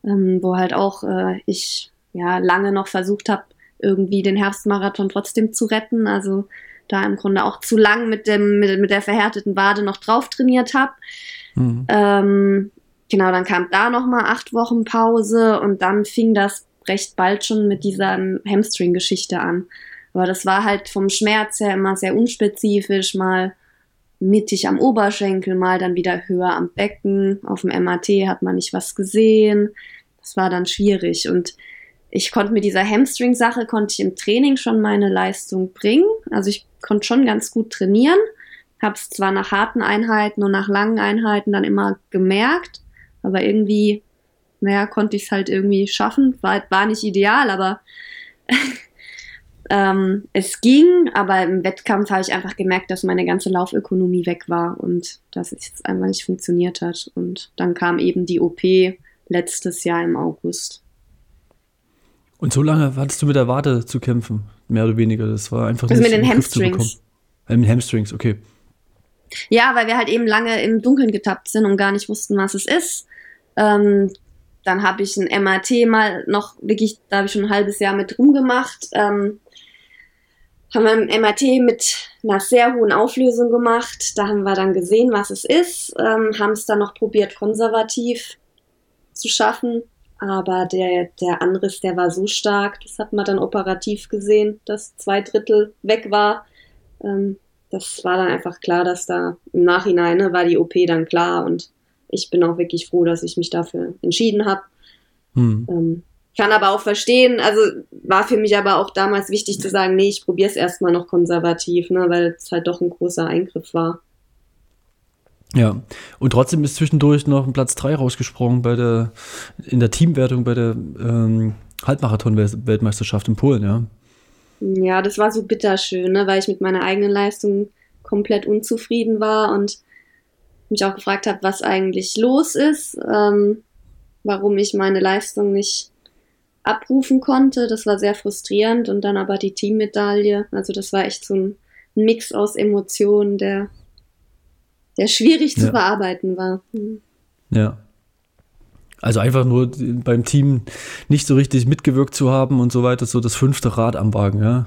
ähm, wo halt auch äh, ich ja lange noch versucht habe, irgendwie den Herbstmarathon trotzdem zu retten. Also da im Grunde auch zu lang mit, dem, mit, mit der verhärteten Wade noch drauf trainiert habe. Mhm. Ähm, genau, dann kam da nochmal acht Wochen Pause und dann fing das recht bald schon mit dieser Hamstring-Geschichte an. Aber das war halt vom Schmerz her immer sehr unspezifisch, mal mittig am Oberschenkel, mal dann wieder höher am Becken. Auf dem MAT hat man nicht was gesehen. Das war dann schwierig. Und ich konnte mit dieser Hamstring-Sache, konnte ich im Training schon meine Leistung bringen. Also ich konnte schon ganz gut trainieren. Habe es zwar nach harten Einheiten und nach langen Einheiten dann immer gemerkt, aber irgendwie, naja, konnte ich es halt irgendwie schaffen. War, war nicht ideal, aber [laughs] ähm, es ging, aber im Wettkampf habe ich einfach gemerkt, dass meine ganze Laufökonomie weg war und dass es jetzt einfach nicht funktioniert hat. Und dann kam eben die OP letztes Jahr im August. Und so lange hattest du mit der Wade zu kämpfen, mehr oder weniger. Das war einfach also mit den Hamstrings. Äh, mit Hamstrings, okay. Ja, weil wir halt eben lange im Dunkeln getappt sind und gar nicht wussten, was es ist. Ähm, dann habe ich ein MAT mal noch wirklich, da habe ich schon ein halbes Jahr mit rumgemacht. Ähm, haben wir ein MRT mit einer sehr hohen Auflösung gemacht. Da haben wir dann gesehen, was es ist, ähm, haben es dann noch probiert, konservativ zu schaffen. Aber der, der Anriss, der war so stark, das hat man dann operativ gesehen, dass zwei Drittel weg war. Ähm, das war dann einfach klar, dass da im Nachhinein ne, war die OP dann klar und ich bin auch wirklich froh, dass ich mich dafür entschieden habe. Hm. Ähm, kann aber auch verstehen, also war für mich aber auch damals wichtig zu sagen, nee, ich probiere es erstmal noch konservativ, ne, weil es halt doch ein großer Eingriff war. Ja, und trotzdem ist zwischendurch noch ein Platz 3 rausgesprungen bei der, in der Teamwertung bei der ähm, Halbmarathon-Weltmeisterschaft in Polen, ja. Ja, das war so bitterschön, ne, weil ich mit meiner eigenen Leistung komplett unzufrieden war und mich auch gefragt habe, was eigentlich los ist, ähm, warum ich meine Leistung nicht abrufen konnte. Das war sehr frustrierend und dann aber die Teammedaille. Also das war echt so ein Mix aus Emotionen, der, der schwierig zu ja. bearbeiten war. Mhm. Ja. Also einfach nur beim Team nicht so richtig mitgewirkt zu haben und so weiter, so das fünfte Rad am Wagen, ja.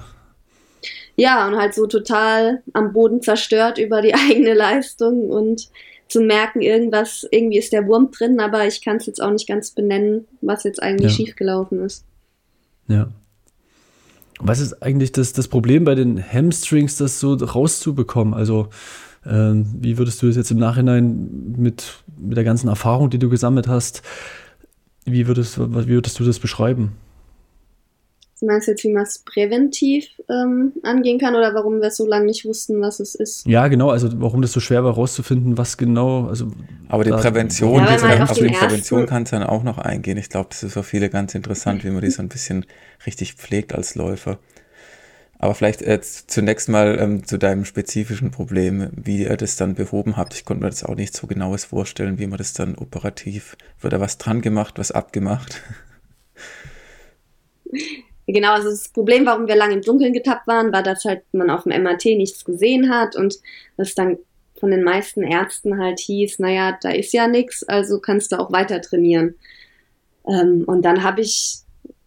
Ja, und halt so total am Boden zerstört über die [laughs] eigene Leistung und zu merken, irgendwas, irgendwie ist der Wurm drin, aber ich kann es jetzt auch nicht ganz benennen, was jetzt eigentlich ja. schiefgelaufen ist. Ja. Was ist eigentlich das, das Problem bei den Hamstrings, das so rauszubekommen? Also, wie würdest du das jetzt im Nachhinein mit, mit der ganzen Erfahrung, die du gesammelt hast, wie würdest, wie würdest du das beschreiben? Du meinst jetzt, wie man es präventiv ähm, angehen kann oder warum wir so lange nicht wussten, was es ist? Ja, genau, also warum das so schwer war herauszufinden, was genau. Also Aber die Prävention, ja, die, auf die Prävention kannst du dann auch noch eingehen. Ich glaube, das ist für viele ganz interessant, wie man die so ein bisschen richtig pflegt als Läufer. Aber vielleicht äh, zunächst mal ähm, zu deinem spezifischen Problem, wie ihr das dann behoben habt. Ich konnte mir das auch nicht so genaues vorstellen, wie man das dann operativ, wird da was dran gemacht, was abgemacht? [laughs] Genau, also das Problem, warum wir lange im Dunkeln getappt waren, war, dass halt man auf dem MRT nichts gesehen hat und das dann von den meisten Ärzten halt hieß, naja, da ist ja nichts, also kannst du auch weiter trainieren. Ähm, und dann habe ich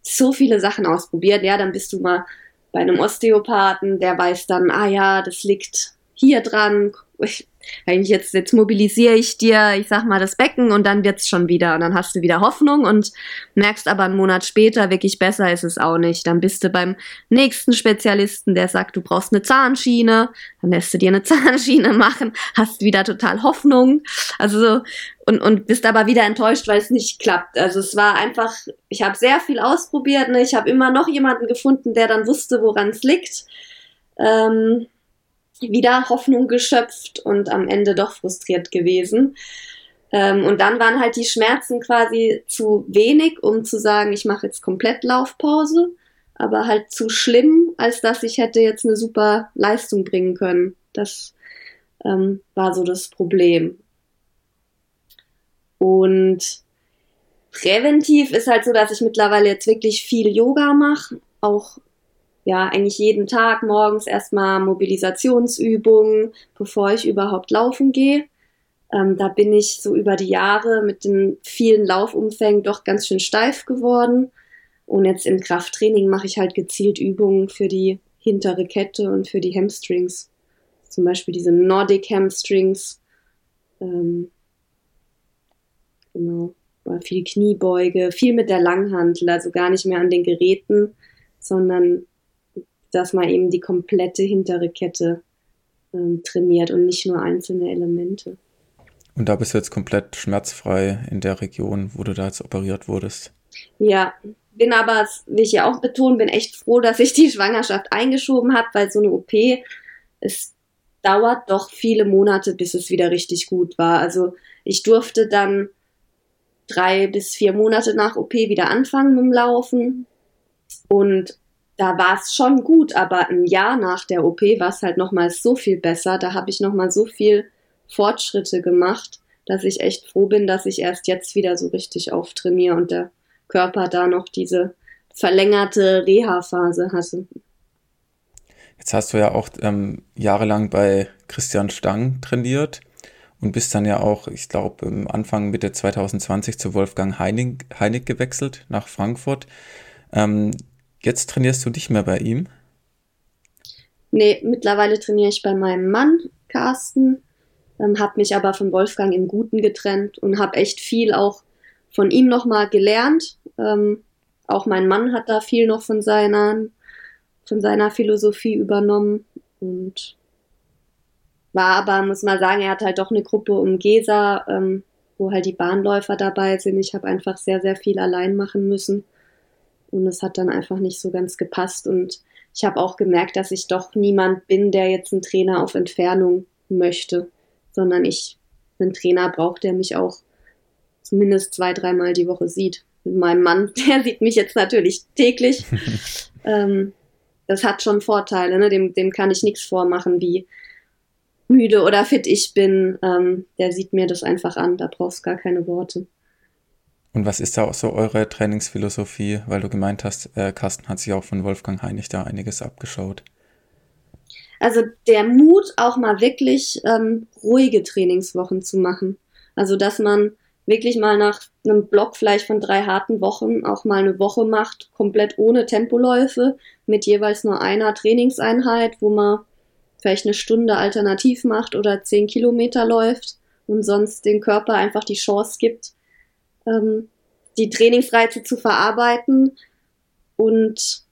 so viele Sachen ausprobiert. Ja, dann bist du mal bei einem Osteopathen, der weiß dann, ah ja, das liegt hier dran, ich, eigentlich jetzt, jetzt mobilisiere ich dir, ich sag mal, das Becken und dann wird's schon wieder. Und dann hast du wieder Hoffnung und merkst aber einen Monat später, wirklich besser ist es auch nicht. Dann bist du beim nächsten Spezialisten, der sagt, du brauchst eine Zahnschiene, dann lässt du dir eine [laughs] Zahnschiene machen, hast wieder total Hoffnung. Also und, und bist aber wieder enttäuscht, weil es nicht klappt. Also es war einfach, ich habe sehr viel ausprobiert, ne? ich habe immer noch jemanden gefunden, der dann wusste, woran es liegt. Ähm, wieder Hoffnung geschöpft und am Ende doch frustriert gewesen. Ähm, und dann waren halt die Schmerzen quasi zu wenig, um zu sagen, ich mache jetzt komplett Laufpause, aber halt zu schlimm, als dass ich hätte jetzt eine super Leistung bringen können. Das ähm, war so das Problem. Und präventiv ist halt so, dass ich mittlerweile jetzt wirklich viel Yoga mache, auch ja eigentlich jeden Tag morgens erstmal Mobilisationsübungen, bevor ich überhaupt laufen gehe. Ähm, da bin ich so über die Jahre mit den vielen Laufumfängen doch ganz schön steif geworden. Und jetzt im Krafttraining mache ich halt gezielt Übungen für die hintere Kette und für die Hamstrings. Zum Beispiel diese Nordic Hamstrings. Ähm, Genau. Viel Kniebeuge, viel mit der Langhantel, also gar nicht mehr an den Geräten, sondern dass man eben die komplette hintere Kette ähm, trainiert und nicht nur einzelne Elemente. Und da bist du jetzt komplett schmerzfrei in der Region, wo du da jetzt operiert wurdest. Ja, bin aber, wie ich ja auch betonen, bin echt froh, dass ich die Schwangerschaft eingeschoben habe, weil so eine OP, es dauert doch viele Monate, bis es wieder richtig gut war. Also ich durfte dann drei bis vier Monate nach OP wieder anfangen mit dem Laufen. Und da war es schon gut, aber ein Jahr nach der OP war es halt nochmal so viel besser. Da habe ich nochmal so viel Fortschritte gemacht, dass ich echt froh bin, dass ich erst jetzt wieder so richtig auftrainiere und der Körper da noch diese verlängerte Reha-Phase hatte. Jetzt hast du ja auch ähm, jahrelang bei Christian Stang trainiert und bist dann ja auch, ich glaube, Anfang Mitte 2020 zu Wolfgang Heinig, Heinig gewechselt nach Frankfurt. Ähm, jetzt trainierst du nicht mehr bei ihm? Nee, mittlerweile trainiere ich bei meinem Mann, Carsten, ähm, habe mich aber von Wolfgang im Guten getrennt und habe echt viel auch von ihm nochmal gelernt. Ähm, auch mein Mann hat da viel noch von seiner, von seiner Philosophie übernommen und war aber, muss man sagen, er hat halt doch eine Gruppe um Gesa, ähm, wo halt die Bahnläufer dabei sind. Ich habe einfach sehr, sehr viel allein machen müssen. Und es hat dann einfach nicht so ganz gepasst. Und ich habe auch gemerkt, dass ich doch niemand bin, der jetzt einen Trainer auf Entfernung möchte, sondern ich einen Trainer brauche, der mich auch zumindest zwei, dreimal die Woche sieht. Mit meinem Mann, [laughs] der sieht mich jetzt natürlich täglich. [laughs] ähm, das hat schon Vorteile, ne? dem, dem kann ich nichts vormachen, wie müde oder fit ich bin. Ähm, der sieht mir das einfach an, da brauchst du gar keine Worte. Und was ist da auch so eure Trainingsphilosophie? Weil du gemeint hast, äh, Carsten hat sich auch von Wolfgang Heinig da einiges abgeschaut. Also der Mut, auch mal wirklich ähm, ruhige Trainingswochen zu machen. Also dass man wirklich mal nach einem Block vielleicht von drei harten Wochen auch mal eine Woche macht, komplett ohne Tempoläufe, mit jeweils nur einer Trainingseinheit, wo man vielleicht eine Stunde alternativ macht oder zehn Kilometer läuft und sonst den Körper einfach die Chance gibt, ähm, die Trainingsreize zu verarbeiten und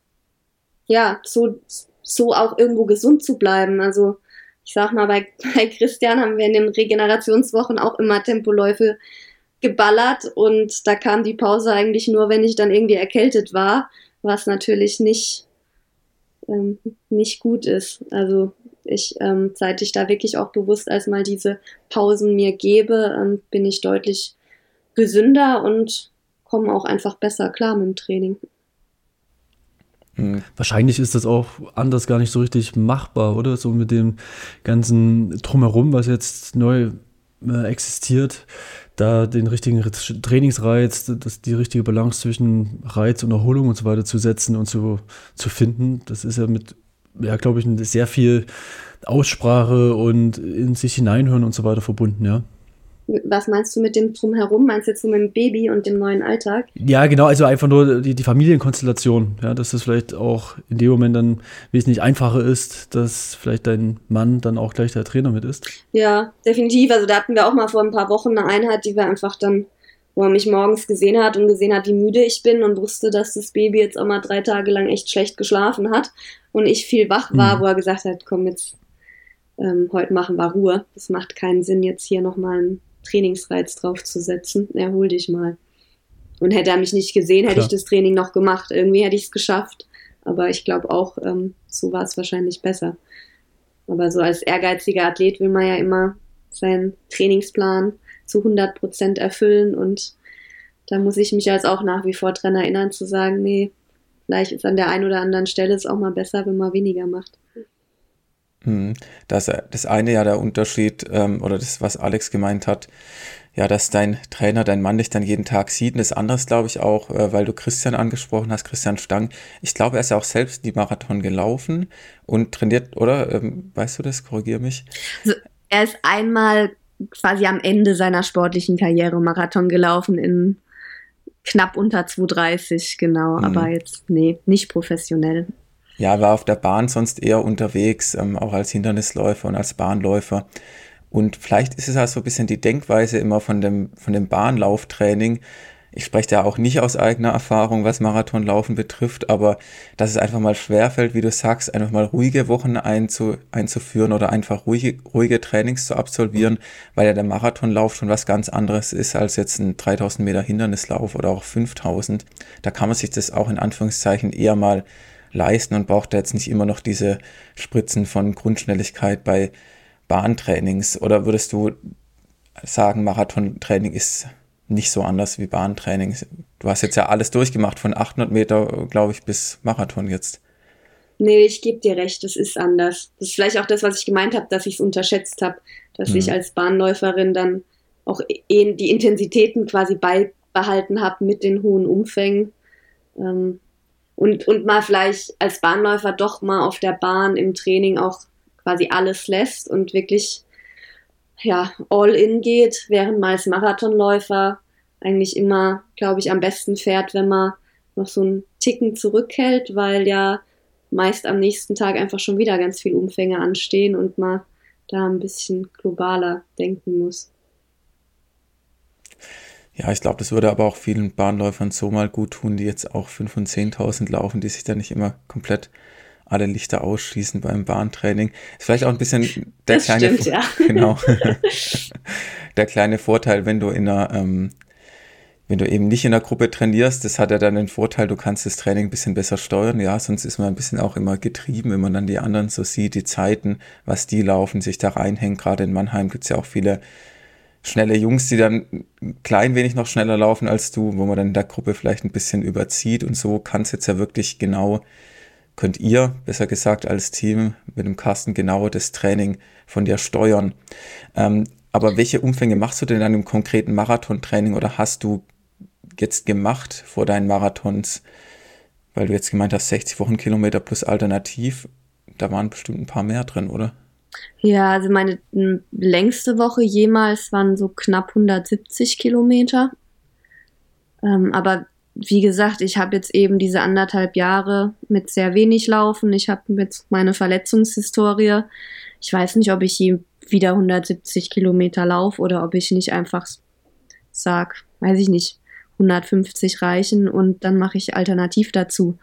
ja, so, so auch irgendwo gesund zu bleiben. Also ich sag mal, bei, [laughs] bei Christian haben wir in den Regenerationswochen auch immer Tempoläufe geballert und da kam die Pause eigentlich nur, wenn ich dann irgendwie erkältet war, was natürlich nicht, ähm, nicht gut ist. Also ich, ähm, seit ich da wirklich auch bewusst als mal diese Pausen mir gebe, ähm, bin ich deutlich gesünder und komme auch einfach besser klar mit dem Training. Hm. Wahrscheinlich ist das auch anders gar nicht so richtig machbar, oder? So mit dem ganzen Drumherum, was jetzt neu äh, existiert da den richtigen Trainingsreiz, das, die richtige Balance zwischen Reiz und Erholung und so weiter zu setzen und zu, zu finden. Das ist ja mit, ja, glaube ich, sehr viel Aussprache und in sich hineinhören und so weiter verbunden, ja. Was meinst du mit dem Drumherum? Meinst du jetzt so mit dem Baby und dem neuen Alltag? Ja, genau, also einfach nur die, die Familienkonstellation, ja, dass das vielleicht auch in dem Moment dann wesentlich einfacher ist, dass vielleicht dein Mann dann auch gleich der Trainer mit ist. Ja, definitiv. Also da hatten wir auch mal vor ein paar Wochen eine Einheit, die wir einfach dann, wo er mich morgens gesehen hat und gesehen hat, wie müde ich bin und wusste, dass das Baby jetzt auch mal drei Tage lang echt schlecht geschlafen hat und ich viel wach war, mhm. wo er gesagt hat, komm jetzt, ähm, heute machen wir Ruhe. Das macht keinen Sinn, jetzt hier nochmal ein Trainingsreiz draufzusetzen. Erhol dich mal. Und hätte er mich nicht gesehen, hätte Klar. ich das Training noch gemacht. Irgendwie hätte ich es geschafft. Aber ich glaube auch, ähm, so war es wahrscheinlich besser. Aber so als ehrgeiziger Athlet will man ja immer seinen Trainingsplan zu 100 Prozent erfüllen. Und da muss ich mich jetzt auch nach wie vor dran erinnern, zu sagen, nee, vielleicht ist an der einen oder anderen Stelle es auch mal besser, wenn man weniger macht. Hm. Das, das eine ja der Unterschied, ähm, oder das, was Alex gemeint hat, ja, dass dein Trainer, dein Mann dich dann jeden Tag sieht. Und das andere glaube ich auch, äh, weil du Christian angesprochen hast, Christian Stang. Ich glaube, er ist ja auch selbst die Marathon gelaufen und trainiert, oder? Ähm, weißt du das? Korrigier mich. Also, er ist einmal quasi am Ende seiner sportlichen Karriere Marathon gelaufen in knapp unter 2,30, genau. Mhm. Aber jetzt, nee, nicht professionell. Ja, war auf der Bahn sonst eher unterwegs, ähm, auch als Hindernisläufer und als Bahnläufer. Und vielleicht ist es auch so ein bisschen die Denkweise immer von dem, von dem Bahnlauftraining, ich spreche da auch nicht aus eigener Erfahrung, was Marathonlaufen betrifft, aber dass es einfach mal schwerfällt, wie du sagst, einfach mal ruhige Wochen einzu, einzuführen oder einfach ruhige, ruhige Trainings zu absolvieren, weil ja der Marathonlauf schon was ganz anderes ist als jetzt ein 3000 Meter Hindernislauf oder auch 5000. Da kann man sich das auch in Anführungszeichen eher mal leisten und braucht da jetzt nicht immer noch diese Spritzen von Grundschnelligkeit bei Bahntrainings. Oder würdest du sagen, Marathontraining ist nicht so anders wie Bahntraining. Du hast jetzt ja alles durchgemacht, von 800 Meter, glaube ich, bis Marathon jetzt. Nee, ich gebe dir recht, das ist anders. Das ist vielleicht auch das, was ich gemeint habe, dass ich es unterschätzt habe, dass mhm. ich als Bahnläuferin dann auch die Intensitäten quasi beibehalten habe mit den hohen Umfängen. Ähm, und, und mal vielleicht als Bahnläufer doch mal auf der Bahn im Training auch quasi alles lässt und wirklich ja, all in geht, während man als Marathonläufer eigentlich immer, glaube ich, am besten fährt, wenn man noch so einen Ticken zurückhält, weil ja meist am nächsten Tag einfach schon wieder ganz viel Umfänge anstehen und man da ein bisschen globaler denken muss. Ja, ich glaube, das würde aber auch vielen Bahnläufern so mal gut tun, die jetzt auch 5.000 und 10.000 laufen, die sich da nicht immer komplett alle Lichter ausschließen beim Bahntraining. Ist vielleicht auch ein bisschen der das kleine, stimmt, ja. [laughs] genau, [laughs] der kleine Vorteil, wenn du in einer, ähm, wenn du eben nicht in der Gruppe trainierst, das hat ja dann den Vorteil, du kannst das Training ein bisschen besser steuern. Ja, sonst ist man ein bisschen auch immer getrieben, wenn man dann die anderen so sieht, die Zeiten, was die laufen, sich da reinhängen. Gerade in Mannheim gibt's ja auch viele schnelle Jungs, die dann ein klein wenig noch schneller laufen als du, wo man dann in der Gruppe vielleicht ein bisschen überzieht und so kann es jetzt ja wirklich genau könnt ihr, besser gesagt als Team, mit dem Carsten genau das Training von dir steuern. Ähm, aber welche Umfänge machst du denn dann im konkreten Marathontraining oder hast du jetzt gemacht vor deinen Marathons? Weil du jetzt gemeint hast, 60 Wochenkilometer plus Alternativ, da waren bestimmt ein paar mehr drin, oder? Ja, also meine längste Woche jemals waren so knapp 170 Kilometer. Ähm, aber wie gesagt, ich habe jetzt eben diese anderthalb Jahre mit sehr wenig Laufen. Ich habe jetzt meine Verletzungshistorie. Ich weiß nicht, ob ich hier wieder 170 Kilometer laufe oder ob ich nicht einfach sag, weiß ich nicht, 150 reichen und dann mache ich alternativ dazu.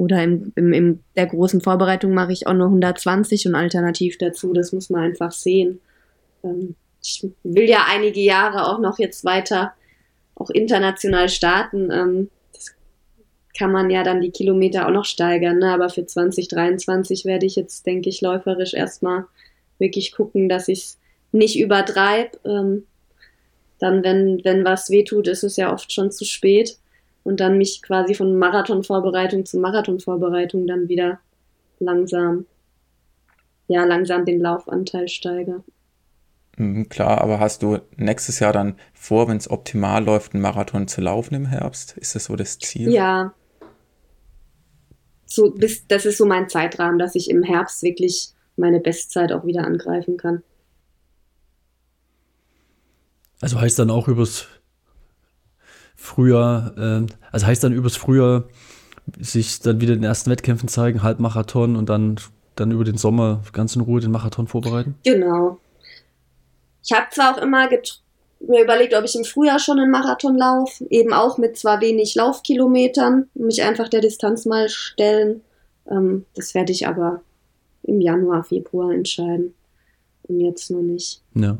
Oder im, im, in der großen Vorbereitung mache ich auch nur 120 und alternativ dazu. Das muss man einfach sehen. Ähm, ich will ja einige Jahre auch noch jetzt weiter auch international starten, ähm, das kann man ja dann die Kilometer auch noch steigern. Ne? Aber für 2023 werde ich jetzt, denke ich, läuferisch erstmal wirklich gucken, dass ich es nicht übertreibe. Ähm, dann, wenn, wenn was wehtut, ist es ja oft schon zu spät. Und dann mich quasi von Marathonvorbereitung zu Marathonvorbereitung dann wieder langsam, ja, langsam den Laufanteil steigere. Mhm, klar, aber hast du nächstes Jahr dann vor, wenn es optimal läuft, einen Marathon zu laufen im Herbst? Ist das so das Ziel? Ja. So, bis, das ist so mein Zeitrahmen, dass ich im Herbst wirklich meine Bestzeit auch wieder angreifen kann. Also heißt dann auch übers Frühjahr, äh, also heißt dann übers Frühjahr sich dann wieder den ersten Wettkämpfen zeigen, Halbmarathon und dann, dann über den Sommer ganz in Ruhe den Marathon vorbereiten? Genau, ich habe zwar auch immer mir überlegt, ob ich im Frühjahr schon einen Marathon laufe, eben auch mit zwar wenig Laufkilometern, mich einfach der Distanz mal stellen. Ähm, das werde ich aber im Januar, Februar entscheiden. Und jetzt noch nicht. Ja.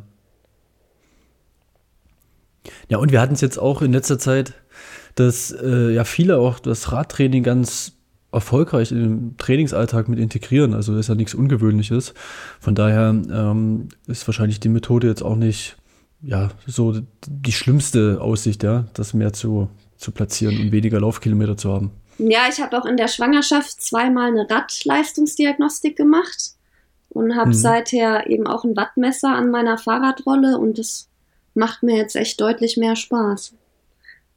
Ja, und wir hatten es jetzt auch in letzter Zeit, dass äh, ja viele auch das Radtraining ganz erfolgreich im Trainingsalltag mit integrieren. Also ist ja nichts Ungewöhnliches. Von daher ähm, ist wahrscheinlich die Methode jetzt auch nicht ja so die schlimmste Aussicht, ja, das mehr zu, zu platzieren und weniger Laufkilometer zu haben. Ja, ich habe auch in der Schwangerschaft zweimal eine Radleistungsdiagnostik gemacht und habe mhm. seither eben auch ein Wattmesser an meiner Fahrradrolle und das macht mir jetzt echt deutlich mehr Spaß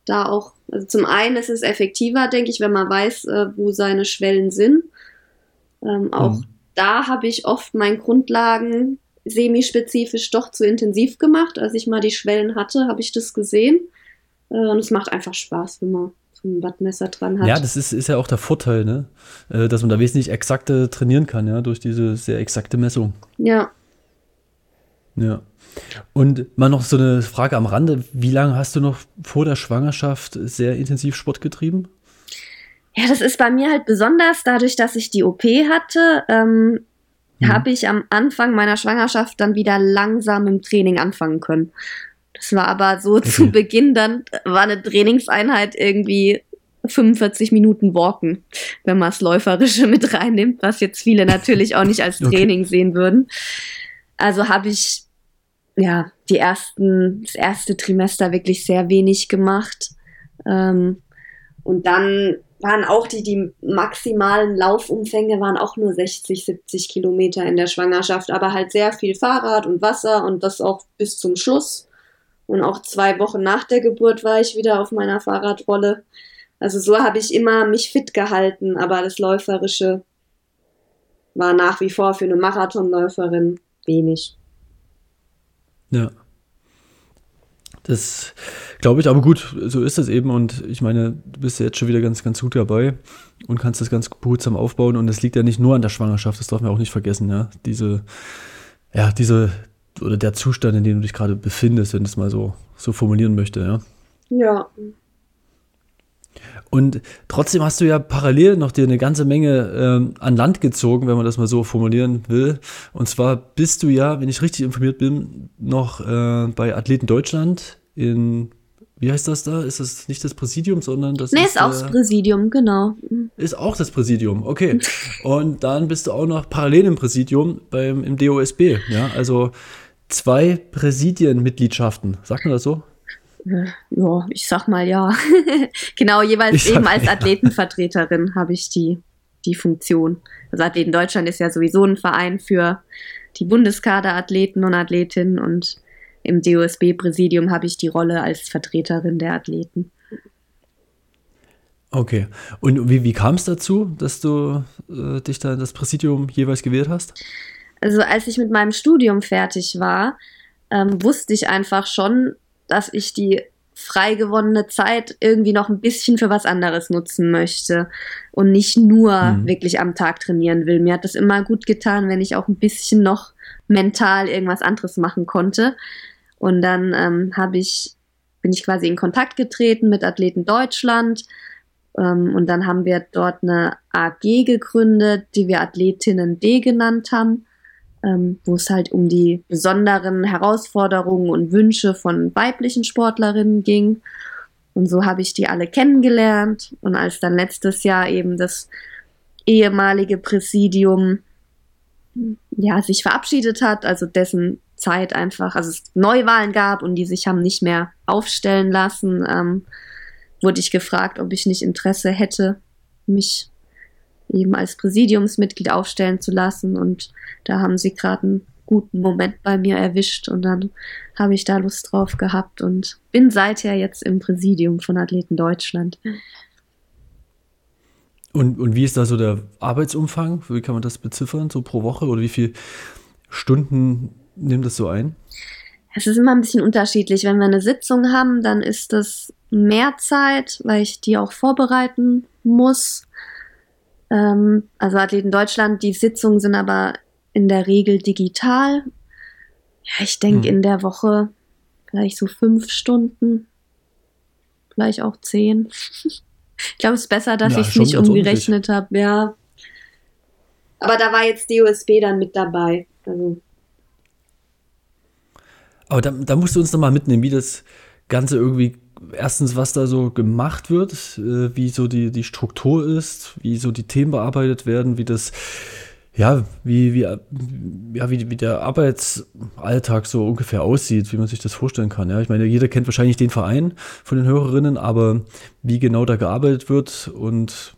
da auch, also zum einen ist es effektiver, denke ich, wenn man weiß, äh, wo seine Schwellen sind. Ähm, auch mhm. da habe ich oft meinen Grundlagen semispezifisch doch zu intensiv gemacht. Als ich mal die Schwellen hatte, habe ich das gesehen. Äh, und es macht einfach Spaß, wenn man so ein Wattmesser dran hat. Ja, das ist, ist ja auch der Vorteil, ne? Äh, dass man da wesentlich exakter trainieren kann, ja, durch diese sehr exakte Messung. Ja. Ja. Und mal noch so eine Frage am Rande. Wie lange hast du noch vor der Schwangerschaft sehr intensiv Sport getrieben? Ja, das ist bei mir halt besonders, dadurch, dass ich die OP hatte, ähm, mhm. habe ich am Anfang meiner Schwangerschaft dann wieder langsam im Training anfangen können. Das war aber so okay. zu Beginn, dann war eine Trainingseinheit irgendwie 45 Minuten Walken, wenn man das Läuferische mit reinnimmt, was jetzt viele natürlich auch nicht als [laughs] Training okay. sehen würden. Also habe ich ja die ersten, das erste Trimester wirklich sehr wenig gemacht. Ähm, und dann waren auch die, die maximalen Laufumfänge waren auch nur 60, 70 Kilometer in der Schwangerschaft, aber halt sehr viel Fahrrad und Wasser und das auch bis zum Schluss. Und auch zwei Wochen nach der Geburt war ich wieder auf meiner Fahrradrolle. Also so habe ich immer mich fit gehalten, aber das Läuferische war nach wie vor für eine Marathonläuferin wenig. Ja. Das glaube ich, aber gut, so ist es eben. Und ich meine, du bist jetzt schon wieder ganz, ganz gut dabei und kannst das ganz behutsam aufbauen. Und es liegt ja nicht nur an der Schwangerschaft, das darf man auch nicht vergessen, ja. Diese, ja, diese, oder der Zustand, in dem du dich gerade befindest, wenn ich es mal so, so formulieren möchte, ja. Ja. Und trotzdem hast du ja parallel noch dir eine ganze Menge ähm, an Land gezogen, wenn man das mal so formulieren will. Und zwar bist du ja, wenn ich richtig informiert bin, noch äh, bei Athleten Deutschland in, wie heißt das da? Ist das nicht das Präsidium, sondern das nee, ist. ist auch das Präsidium, genau. Ist auch das Präsidium, okay. [laughs] Und dann bist du auch noch parallel im Präsidium beim, im DOSB, ja. Also zwei Präsidienmitgliedschaften, sagt man das so? Ja, ich sag mal ja. [laughs] genau, jeweils eben als Athletenvertreterin habe ich die, die Funktion. Also Athleten Deutschland ist ja sowieso ein Verein für die Bundeskaderathleten und Athletinnen und im DOSB-Präsidium habe ich die Rolle als Vertreterin der Athleten. Okay. Und wie, wie kam es dazu, dass du äh, dich da in das Präsidium jeweils gewählt hast? Also als ich mit meinem Studium fertig war, ähm, wusste ich einfach schon, dass ich die frei gewonnene Zeit irgendwie noch ein bisschen für was anderes nutzen möchte und nicht nur mhm. wirklich am Tag trainieren will. Mir hat das immer gut getan, wenn ich auch ein bisschen noch mental irgendwas anderes machen konnte. Und dann ähm, habe ich bin ich quasi in Kontakt getreten mit Athleten Deutschland ähm, und dann haben wir dort eine AG gegründet, die wir Athletinnen D genannt haben ähm, wo es halt um die besonderen Herausforderungen und Wünsche von weiblichen Sportlerinnen ging. Und so habe ich die alle kennengelernt. Und als dann letztes Jahr eben das ehemalige Präsidium ja, sich verabschiedet hat, also dessen Zeit einfach, also es Neuwahlen gab und die sich haben nicht mehr aufstellen lassen, ähm, wurde ich gefragt, ob ich nicht Interesse hätte, mich eben als Präsidiumsmitglied aufstellen zu lassen. Und da haben sie gerade einen guten Moment bei mir erwischt und dann habe ich da Lust drauf gehabt und bin seither jetzt im Präsidium von Athleten Deutschland. Und, und wie ist da so der Arbeitsumfang? Wie kann man das beziffern, so pro Woche? Oder wie viele Stunden nimmt das so ein? Es ist immer ein bisschen unterschiedlich. Wenn wir eine Sitzung haben, dann ist das mehr Zeit, weil ich die auch vorbereiten muss. Ähm, also Athleten Deutschland, die Sitzungen sind aber in der Regel digital. Ja, ich denke hm. in der Woche vielleicht so fünf Stunden, vielleicht auch zehn. [laughs] ich glaube, es ist besser, dass ja, ich es nicht umgerechnet habe, ja. Aber da war jetzt DOSB dann mit dabei. Also. Aber da, da musst du uns nochmal mitnehmen, wie das Ganze irgendwie erstens, was da so gemacht wird, äh, wie so die, die Struktur ist, wie so die Themen bearbeitet werden, wie das, ja, wie, wie, ja, wie, wie der Arbeitsalltag so ungefähr aussieht, wie man sich das vorstellen kann. Ja, ich meine, jeder kennt wahrscheinlich den Verein von den Hörerinnen, aber wie genau da gearbeitet wird und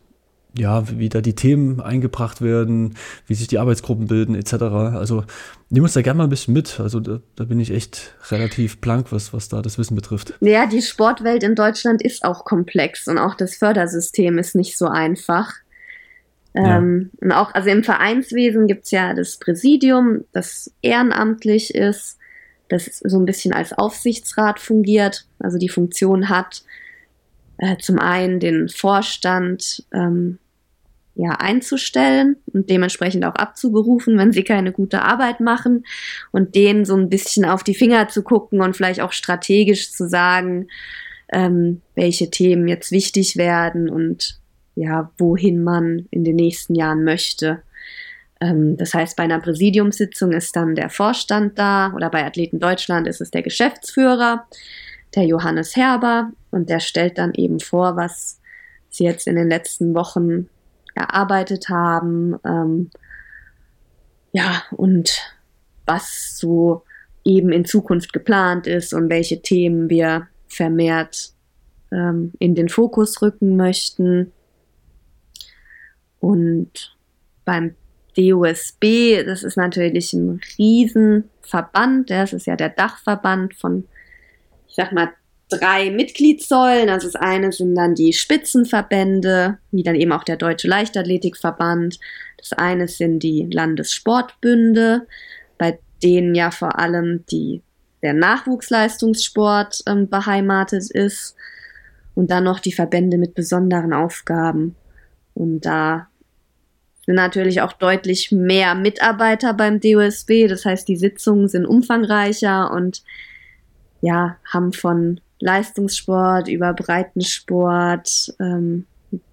ja, wie da die Themen eingebracht werden, wie sich die Arbeitsgruppen bilden, etc. Also nimm uns da gerne mal ein bisschen mit. Also da, da, bin ich echt relativ blank, was, was da das Wissen betrifft. Ja, die Sportwelt in Deutschland ist auch komplex und auch das Fördersystem ist nicht so einfach. Ja. Ähm, und auch, also im Vereinswesen gibt es ja das Präsidium, das ehrenamtlich ist, das so ein bisschen als Aufsichtsrat fungiert, also die Funktion hat, äh, zum einen den Vorstand ähm, ja, einzustellen und dementsprechend auch abzuberufen, wenn sie keine gute Arbeit machen und denen so ein bisschen auf die Finger zu gucken und vielleicht auch strategisch zu sagen, ähm, welche Themen jetzt wichtig werden und ja, wohin man in den nächsten Jahren möchte. Ähm, das heißt, bei einer Präsidiumssitzung ist dann der Vorstand da oder bei Athleten Deutschland ist es der Geschäftsführer, der Johannes Herber und der stellt dann eben vor, was sie jetzt in den letzten Wochen erarbeitet haben. Ähm, ja, und was so eben in Zukunft geplant ist und welche Themen wir vermehrt ähm, in den Fokus rücken möchten. Und beim DOSB, das ist natürlich ein Riesenverband, das ist ja der Dachverband von, ich sag mal, drei Mitgliedssäulen. Also das eine sind dann die Spitzenverbände, wie dann eben auch der Deutsche Leichtathletikverband. Das eine sind die Landessportbünde, bei denen ja vor allem die, der Nachwuchsleistungssport ähm, beheimatet ist. Und dann noch die Verbände mit besonderen Aufgaben. Und da sind natürlich auch deutlich mehr Mitarbeiter beim DOSB. Das heißt, die Sitzungen sind umfangreicher und ja, haben von Leistungssport, über Breitensport, ähm,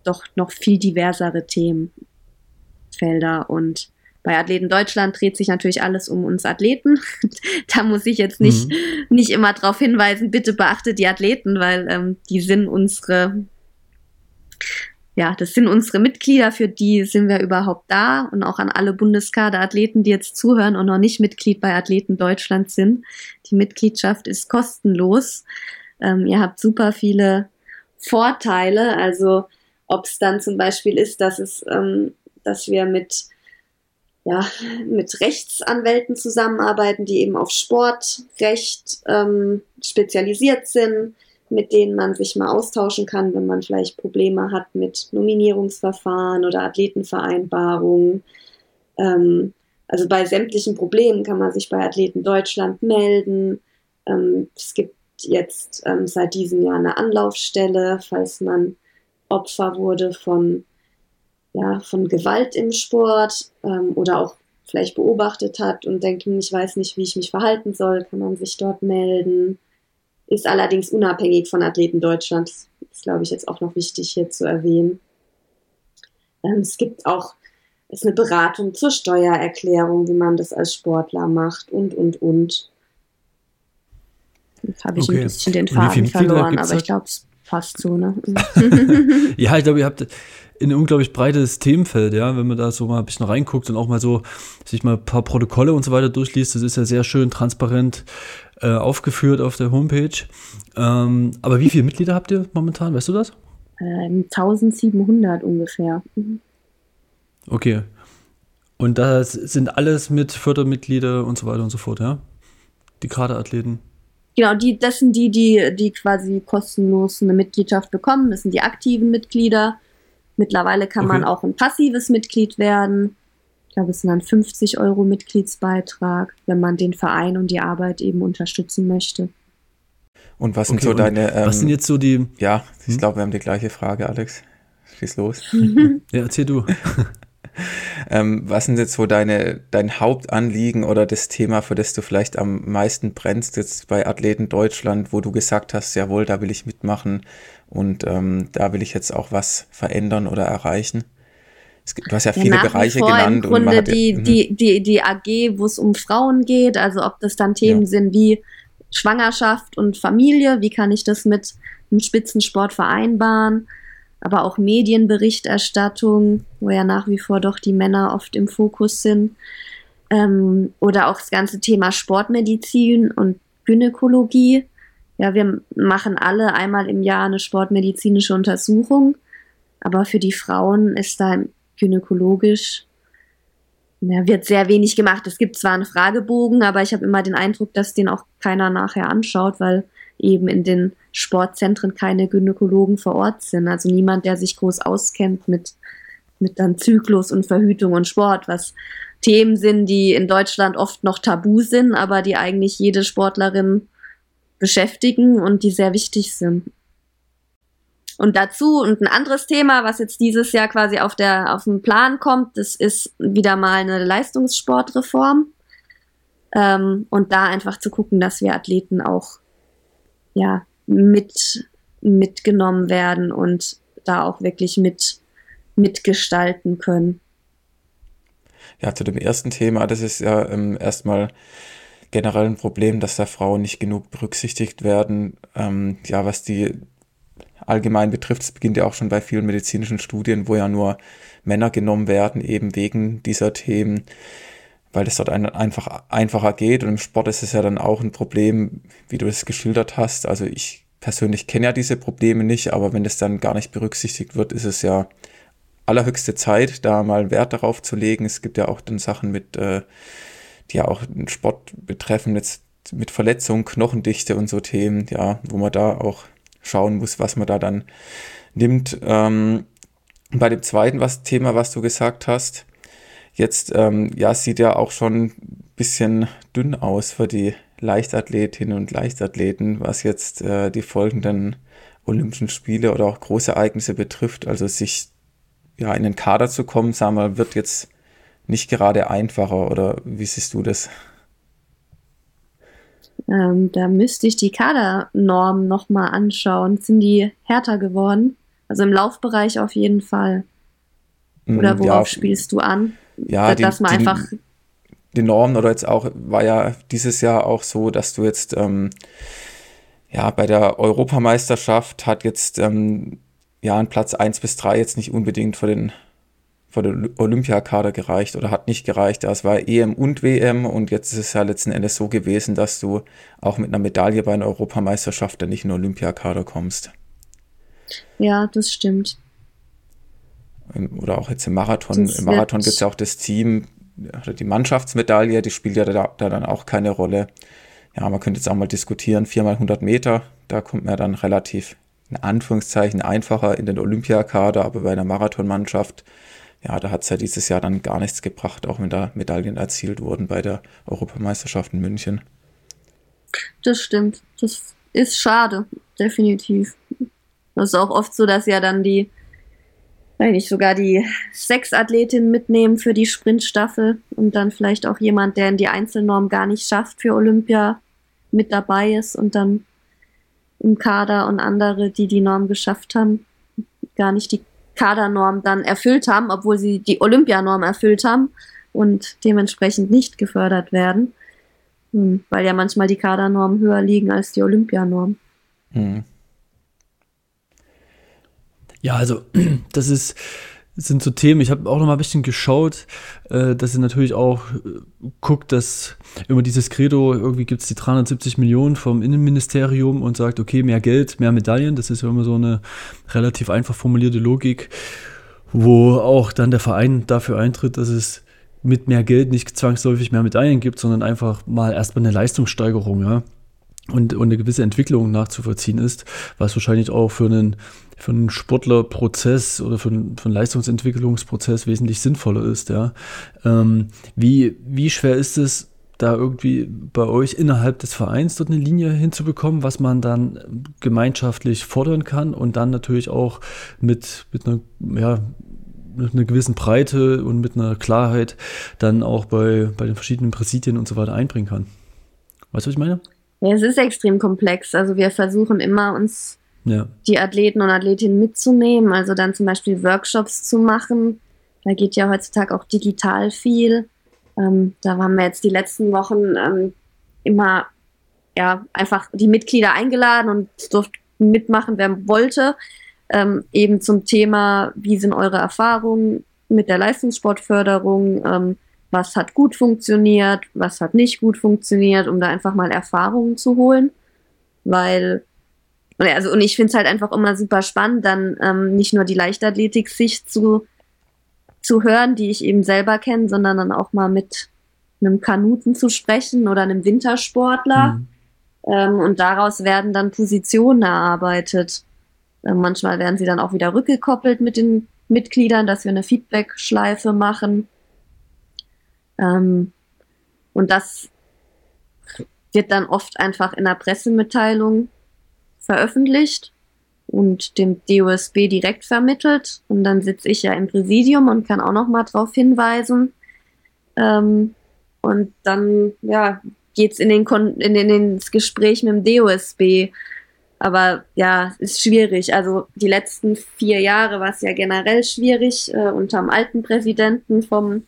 doch noch viel diversere Themenfelder. Und bei Athleten Deutschland dreht sich natürlich alles um uns Athleten. [laughs] da muss ich jetzt nicht, mhm. nicht immer darauf hinweisen, bitte beachtet die Athleten, weil ähm, die sind unsere ja, das sind unsere Mitglieder, für die sind wir überhaupt da und auch an alle Bundeskaderathleten, die jetzt zuhören und noch nicht Mitglied bei Athleten Deutschland sind. Die Mitgliedschaft ist kostenlos. Ähm, ihr habt super viele Vorteile. Also ob es dann zum Beispiel ist, dass es, ähm, dass wir mit ja, mit Rechtsanwälten zusammenarbeiten, die eben auf Sportrecht ähm, spezialisiert sind, mit denen man sich mal austauschen kann, wenn man vielleicht Probleme hat mit Nominierungsverfahren oder Athletenvereinbarungen. Ähm, also bei sämtlichen Problemen kann man sich bei Athleten Deutschland melden. Ähm, es gibt jetzt ähm, seit diesem Jahr eine Anlaufstelle, falls man Opfer wurde von, ja, von Gewalt im Sport ähm, oder auch vielleicht beobachtet hat und denkt, hm, ich weiß nicht, wie ich mich verhalten soll, kann man sich dort melden. Ist allerdings unabhängig von Athleten Deutschland. Das ist, glaube ich, jetzt auch noch wichtig hier zu erwähnen. Ähm, es gibt auch ist eine Beratung zur Steuererklärung, wie man das als Sportler macht und, und, und. Habe ich okay. ein bisschen den Faden verloren, aber ich glaube, es passt so, ne? [laughs] [laughs] ja, ich glaube, ihr habt ein unglaublich breites Themenfeld, ja, wenn man da so mal ein bisschen reinguckt und auch mal so sich mal ein paar Protokolle und so weiter durchliest, das ist ja sehr schön transparent äh, aufgeführt auf der Homepage. Ähm, aber wie viele Mitglieder habt ihr momentan, weißt du das? Ähm, 1700 ungefähr. Mhm. Okay. Und das sind alles mit Fördermitglieder und so weiter und so fort, ja? Die Kaderathleten. Genau, die, das sind die, die, die quasi kostenlos eine Mitgliedschaft bekommen. Das sind die aktiven Mitglieder. Mittlerweile kann okay. man auch ein passives Mitglied werden. Ich glaube, es sind dann 50 Euro Mitgliedsbeitrag, wenn man den Verein und die Arbeit eben unterstützen möchte. Und was sind okay, so deine. Ähm, was sind jetzt so die. Ja, ich hm? glaube, wir haben die gleiche Frage, Alex. Schieß los. [laughs] [laughs] ja, erzähl du. [laughs] Ähm, was sind jetzt so deine, dein Hauptanliegen oder das Thema, für das du vielleicht am meisten brennst jetzt bei Athleten Deutschland, wo du gesagt hast, jawohl, da will ich mitmachen und ähm, da will ich jetzt auch was verändern oder erreichen? du hast ja viele ja, Bereiche genannt. Im Grunde und die, hat, die, die, die AG, wo es um Frauen geht, also ob das dann Themen ja. sind wie Schwangerschaft und Familie, wie kann ich das mit dem Spitzensport vereinbaren? Aber auch Medienberichterstattung, wo ja nach wie vor doch die Männer oft im Fokus sind. Ähm, oder auch das ganze Thema Sportmedizin und Gynäkologie. Ja, wir machen alle einmal im Jahr eine sportmedizinische Untersuchung, aber für die Frauen ist da gynäkologisch ja, wird sehr wenig gemacht. Es gibt zwar einen Fragebogen, aber ich habe immer den Eindruck, dass den auch keiner nachher anschaut, weil eben in den Sportzentren keine Gynäkologen vor Ort sind. Also niemand, der sich groß auskennt mit, mit dann Zyklus und Verhütung und Sport, was Themen sind, die in Deutschland oft noch tabu sind, aber die eigentlich jede Sportlerin beschäftigen und die sehr wichtig sind. und dazu und ein anderes Thema, was jetzt dieses Jahr quasi auf der auf den Plan kommt, das ist wieder mal eine Leistungssportreform ähm, und da einfach zu gucken, dass wir Athleten auch ja mit mitgenommen werden und da auch wirklich mit mitgestalten können. Ja, zu dem ersten Thema, das ist ja ähm, erstmal generell ein Problem, dass da Frauen nicht genug berücksichtigt werden. Ähm, ja, was die allgemein betrifft, es beginnt ja auch schon bei vielen medizinischen Studien, wo ja nur Männer genommen werden, eben wegen dieser Themen, weil es dort ein, einfach einfacher geht. Und im Sport ist es ja dann auch ein Problem, wie du es geschildert hast. Also ich persönlich kenne ja diese Probleme nicht, aber wenn es dann gar nicht berücksichtigt wird, ist es ja allerhöchste Zeit, da mal Wert darauf zu legen. Es gibt ja auch dann Sachen mit, äh, die ja auch den Sport betreffen, jetzt mit Verletzung, Knochendichte und so Themen, ja, wo man da auch schauen muss, was man da dann nimmt. Ähm, bei dem zweiten was, Thema, was du gesagt hast, jetzt ähm, ja, sieht ja auch schon ein bisschen dünn aus für die Leichtathletinnen und Leichtathleten, was jetzt äh, die folgenden Olympischen Spiele oder auch Großereignisse betrifft. Also sich ja in den Kader zu kommen, sagen wir, wird jetzt nicht gerade einfacher oder wie siehst du das? Ähm, da müsste ich die Kadernormen nochmal anschauen. Sind die härter geworden? Also im Laufbereich auf jeden Fall. Oder worauf ja, spielst du an? Ja, dass die, man einfach. Die Normen oder jetzt auch, war ja dieses Jahr auch so, dass du jetzt ähm, ja bei der Europameisterschaft hat jetzt ähm, ja ein Platz 1 bis 3 jetzt nicht unbedingt für den vor der Olympiakader gereicht oder hat nicht gereicht. Es war EM und WM und jetzt ist es ja letzten Endes so gewesen, dass du auch mit einer Medaille bei einer Europameisterschaft dann nicht in den Olympiakader kommst. Ja, das stimmt. Oder auch jetzt im Marathon. Das Im Marathon gibt es ja auch das Team, oder die Mannschaftsmedaille, die spielt ja da, da, dann auch keine Rolle. Ja, man könnte jetzt auch mal diskutieren, viermal 100 Meter, da kommt man dann relativ, in Anführungszeichen, einfacher in den Olympiakader, aber bei einer Marathonmannschaft ja, da hat es ja dieses Jahr dann gar nichts gebracht, auch wenn da Medaillen erzielt wurden bei der Europameisterschaft in München. Das stimmt. Das ist schade, definitiv. Das ist auch oft so, dass ja dann die, eigentlich sogar die Sechs-Athletinnen mitnehmen für die Sprintstaffel und dann vielleicht auch jemand, der in die Einzelnorm gar nicht schafft für Olympia, mit dabei ist und dann im Kader und andere, die die Norm geschafft haben, gar nicht die Kadernorm dann erfüllt haben, obwohl sie die Olympianorm erfüllt haben und dementsprechend nicht gefördert werden, hm, weil ja manchmal die Kadernormen höher liegen als die Olympianorm. Hm. Ja, also [clears throat] das ist sind so Themen. Ich habe auch noch mal ein bisschen geschaut, äh, dass ihr natürlich auch äh, guckt, dass immer dieses Credo, irgendwie gibt es die 370 Millionen vom Innenministerium und sagt, okay, mehr Geld, mehr Medaillen. Das ist ja immer so eine relativ einfach formulierte Logik, wo auch dann der Verein dafür eintritt, dass es mit mehr Geld nicht zwangsläufig mehr Medaillen gibt, sondern einfach mal erstmal eine Leistungssteigerung, ja. Und, und eine gewisse Entwicklung nachzuvollziehen ist, was wahrscheinlich auch für einen für einen Sportlerprozess oder für einen, für einen Leistungsentwicklungsprozess wesentlich sinnvoller ist. Ja. Ähm, wie, wie schwer ist es, da irgendwie bei euch innerhalb des Vereins dort eine Linie hinzubekommen, was man dann gemeinschaftlich fordern kann und dann natürlich auch mit, mit einer, ja, mit einer gewissen Breite und mit einer Klarheit dann auch bei, bei den verschiedenen Präsidien und so weiter einbringen kann. Weißt du, was ich meine? Ja, es ist extrem komplex. Also wir versuchen immer uns ja. die Athleten und Athletinnen mitzunehmen, also dann zum Beispiel Workshops zu machen. Da geht ja heutzutage auch digital viel. Ähm, da haben wir jetzt die letzten Wochen ähm, immer ja einfach die Mitglieder eingeladen und durften mitmachen, wer wollte. Ähm, eben zum Thema, wie sind eure Erfahrungen mit der Leistungssportförderung, ähm, was hat gut funktioniert, was hat nicht gut funktioniert, um da einfach mal Erfahrungen zu holen. Weil und, also, und ich finde es halt einfach immer super spannend, dann ähm, nicht nur die Leichtathletik-Sicht zu, zu hören, die ich eben selber kenne, sondern dann auch mal mit einem Kanuten zu sprechen oder einem Wintersportler. Mhm. Ähm, und daraus werden dann Positionen erarbeitet. Ähm, manchmal werden sie dann auch wieder rückgekoppelt mit den Mitgliedern, dass wir eine Feedback-Schleife machen. Ähm, und das wird dann oft einfach in der Pressemitteilung veröffentlicht. und dem DOSB direkt vermittelt. Und dann sitze ich ja im Präsidium und kann auch noch mal darauf hinweisen. Ähm, und dann ja, geht's in den Kon in, in ins Gespräch mit dem DOSB. Aber ja, ist schwierig. Also die letzten vier Jahre war es ja generell schwierig äh, unter dem alten Präsidenten vom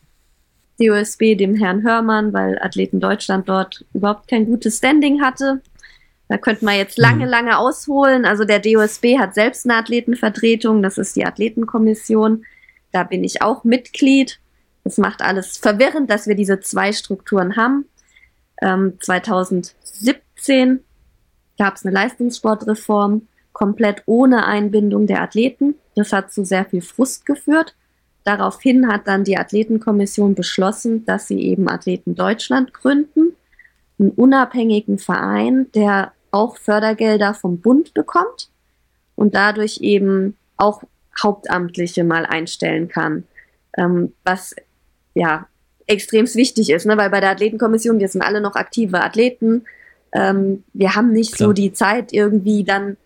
DOSB, dem Herrn Hörmann, weil Athleten Deutschland dort überhaupt kein gutes Standing hatte. Da könnte man jetzt lange, mhm. lange ausholen. Also der DOSB hat selbst eine Athletenvertretung, das ist die Athletenkommission. Da bin ich auch Mitglied. Das macht alles verwirrend, dass wir diese zwei Strukturen haben. Ähm, 2017 gab es eine Leistungssportreform, komplett ohne Einbindung der Athleten. Das hat zu sehr viel Frust geführt. Daraufhin hat dann die Athletenkommission beschlossen, dass sie eben Athleten Deutschland gründen, einen unabhängigen Verein, der auch Fördergelder vom Bund bekommt und dadurch eben auch Hauptamtliche mal einstellen kann, ähm, was ja extrem wichtig ist, ne? weil bei der Athletenkommission, wir sind alle noch aktive Athleten, ähm, wir haben nicht Klar. so die Zeit irgendwie dann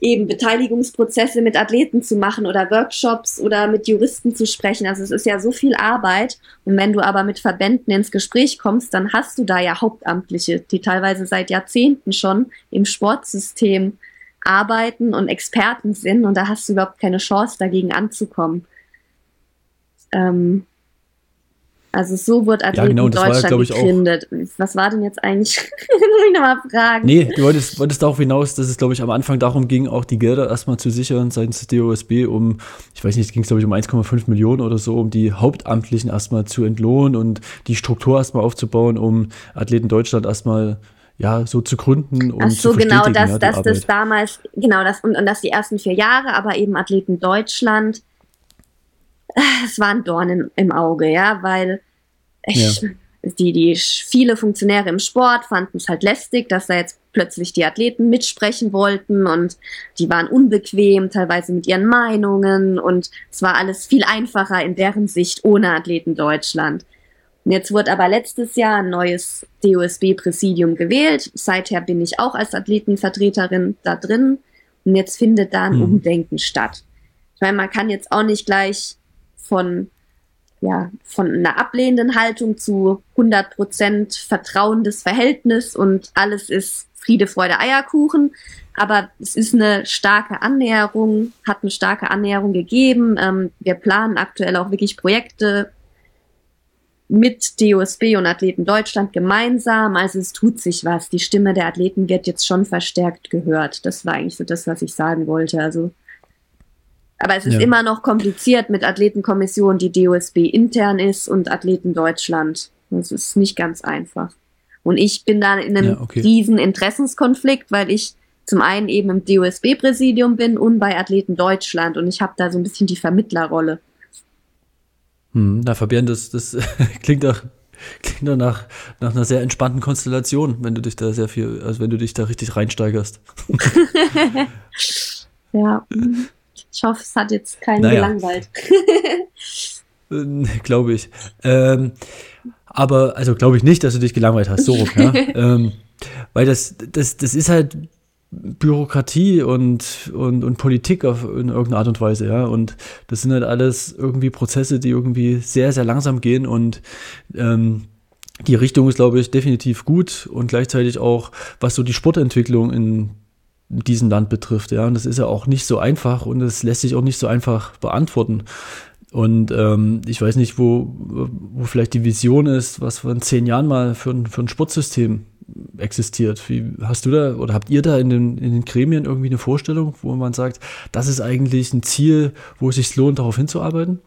eben Beteiligungsprozesse mit Athleten zu machen oder Workshops oder mit Juristen zu sprechen. Also es ist ja so viel Arbeit. Und wenn du aber mit Verbänden ins Gespräch kommst, dann hast du da ja Hauptamtliche, die teilweise seit Jahrzehnten schon im Sportsystem arbeiten und Experten sind. Und da hast du überhaupt keine Chance, dagegen anzukommen. Ähm, also so wird Athleten ja, genau, in Deutschland war, gegründet. Was war denn jetzt eigentlich? [laughs] Muss ich nochmal fragen. Nee, du wolltest, wolltest darauf hinaus, dass es, glaube ich, am Anfang darum ging, auch die Gelder erstmal zu sichern seitens des DOSB, um, ich weiß nicht, ging es, glaube ich, um 1,5 Millionen oder so, um die Hauptamtlichen erstmal zu entlohnen und die Struktur erstmal aufzubauen, um Athleten Deutschland erstmal ja, so zu gründen und Ach so, zu genau, dass, ja, dass das damals, genau, das und, und das die ersten vier Jahre, aber eben Athleten Deutschland es war ein Dorn in, im Auge, ja, weil ich, ja. die, die viele Funktionäre im Sport fanden es halt lästig, dass da jetzt plötzlich die Athleten mitsprechen wollten und die waren unbequem, teilweise mit ihren Meinungen und es war alles viel einfacher in deren Sicht ohne Athleten Deutschland. Und jetzt wurde aber letztes Jahr ein neues DOSB-Präsidium gewählt. Seither bin ich auch als Athletenvertreterin da drin. Und jetzt findet da ein mhm. Umdenken statt. Ich meine, man kann jetzt auch nicht gleich von, ja, von einer ablehnenden Haltung zu 100% vertrauendes Verhältnis und alles ist Friede, Freude, Eierkuchen. Aber es ist eine starke Annäherung, hat eine starke Annäherung gegeben. Ähm, wir planen aktuell auch wirklich Projekte mit DOSB und Athleten Deutschland gemeinsam. Also es tut sich was. Die Stimme der Athleten wird jetzt schon verstärkt gehört. Das war eigentlich so das, was ich sagen wollte. Also aber es ist ja. immer noch kompliziert mit Athletenkommission, die DOSB intern ist und Athleten Deutschland. Das ist nicht ganz einfach. Und ich bin da in einem ja, okay. riesen Interessenskonflikt, weil ich zum einen eben im DOSB-Präsidium bin und bei Athleten Deutschland und ich habe da so ein bisschen die Vermittlerrolle. Hm, na, Fabian, das, das [laughs] klingt doch klingt doch nach, nach einer sehr entspannten Konstellation, wenn du dich da sehr viel, also wenn du dich da richtig reinsteigerst. [laughs] ja. [laughs] Ich hoffe, es hat jetzt keinen naja. gelangweilt. Äh, glaube ich. Ähm, aber, also glaube ich nicht, dass du dich gelangweilt hast, so ja? [laughs] ähm, weil das, das, das ist halt Bürokratie und, und, und Politik auf, in irgendeiner Art und Weise, ja. Und das sind halt alles irgendwie Prozesse, die irgendwie sehr, sehr langsam gehen und ähm, die Richtung ist, glaube ich, definitiv gut und gleichzeitig auch, was so die Sportentwicklung in diesem Land betrifft. Ja, und das ist ja auch nicht so einfach und es lässt sich auch nicht so einfach beantworten. Und ähm, ich weiß nicht, wo, wo vielleicht die Vision ist, was vor zehn Jahren mal für ein, für ein Sportsystem existiert. Wie hast du da oder habt ihr da in den, in den Gremien irgendwie eine Vorstellung, wo man sagt, das ist eigentlich ein Ziel, wo es sich lohnt, darauf hinzuarbeiten?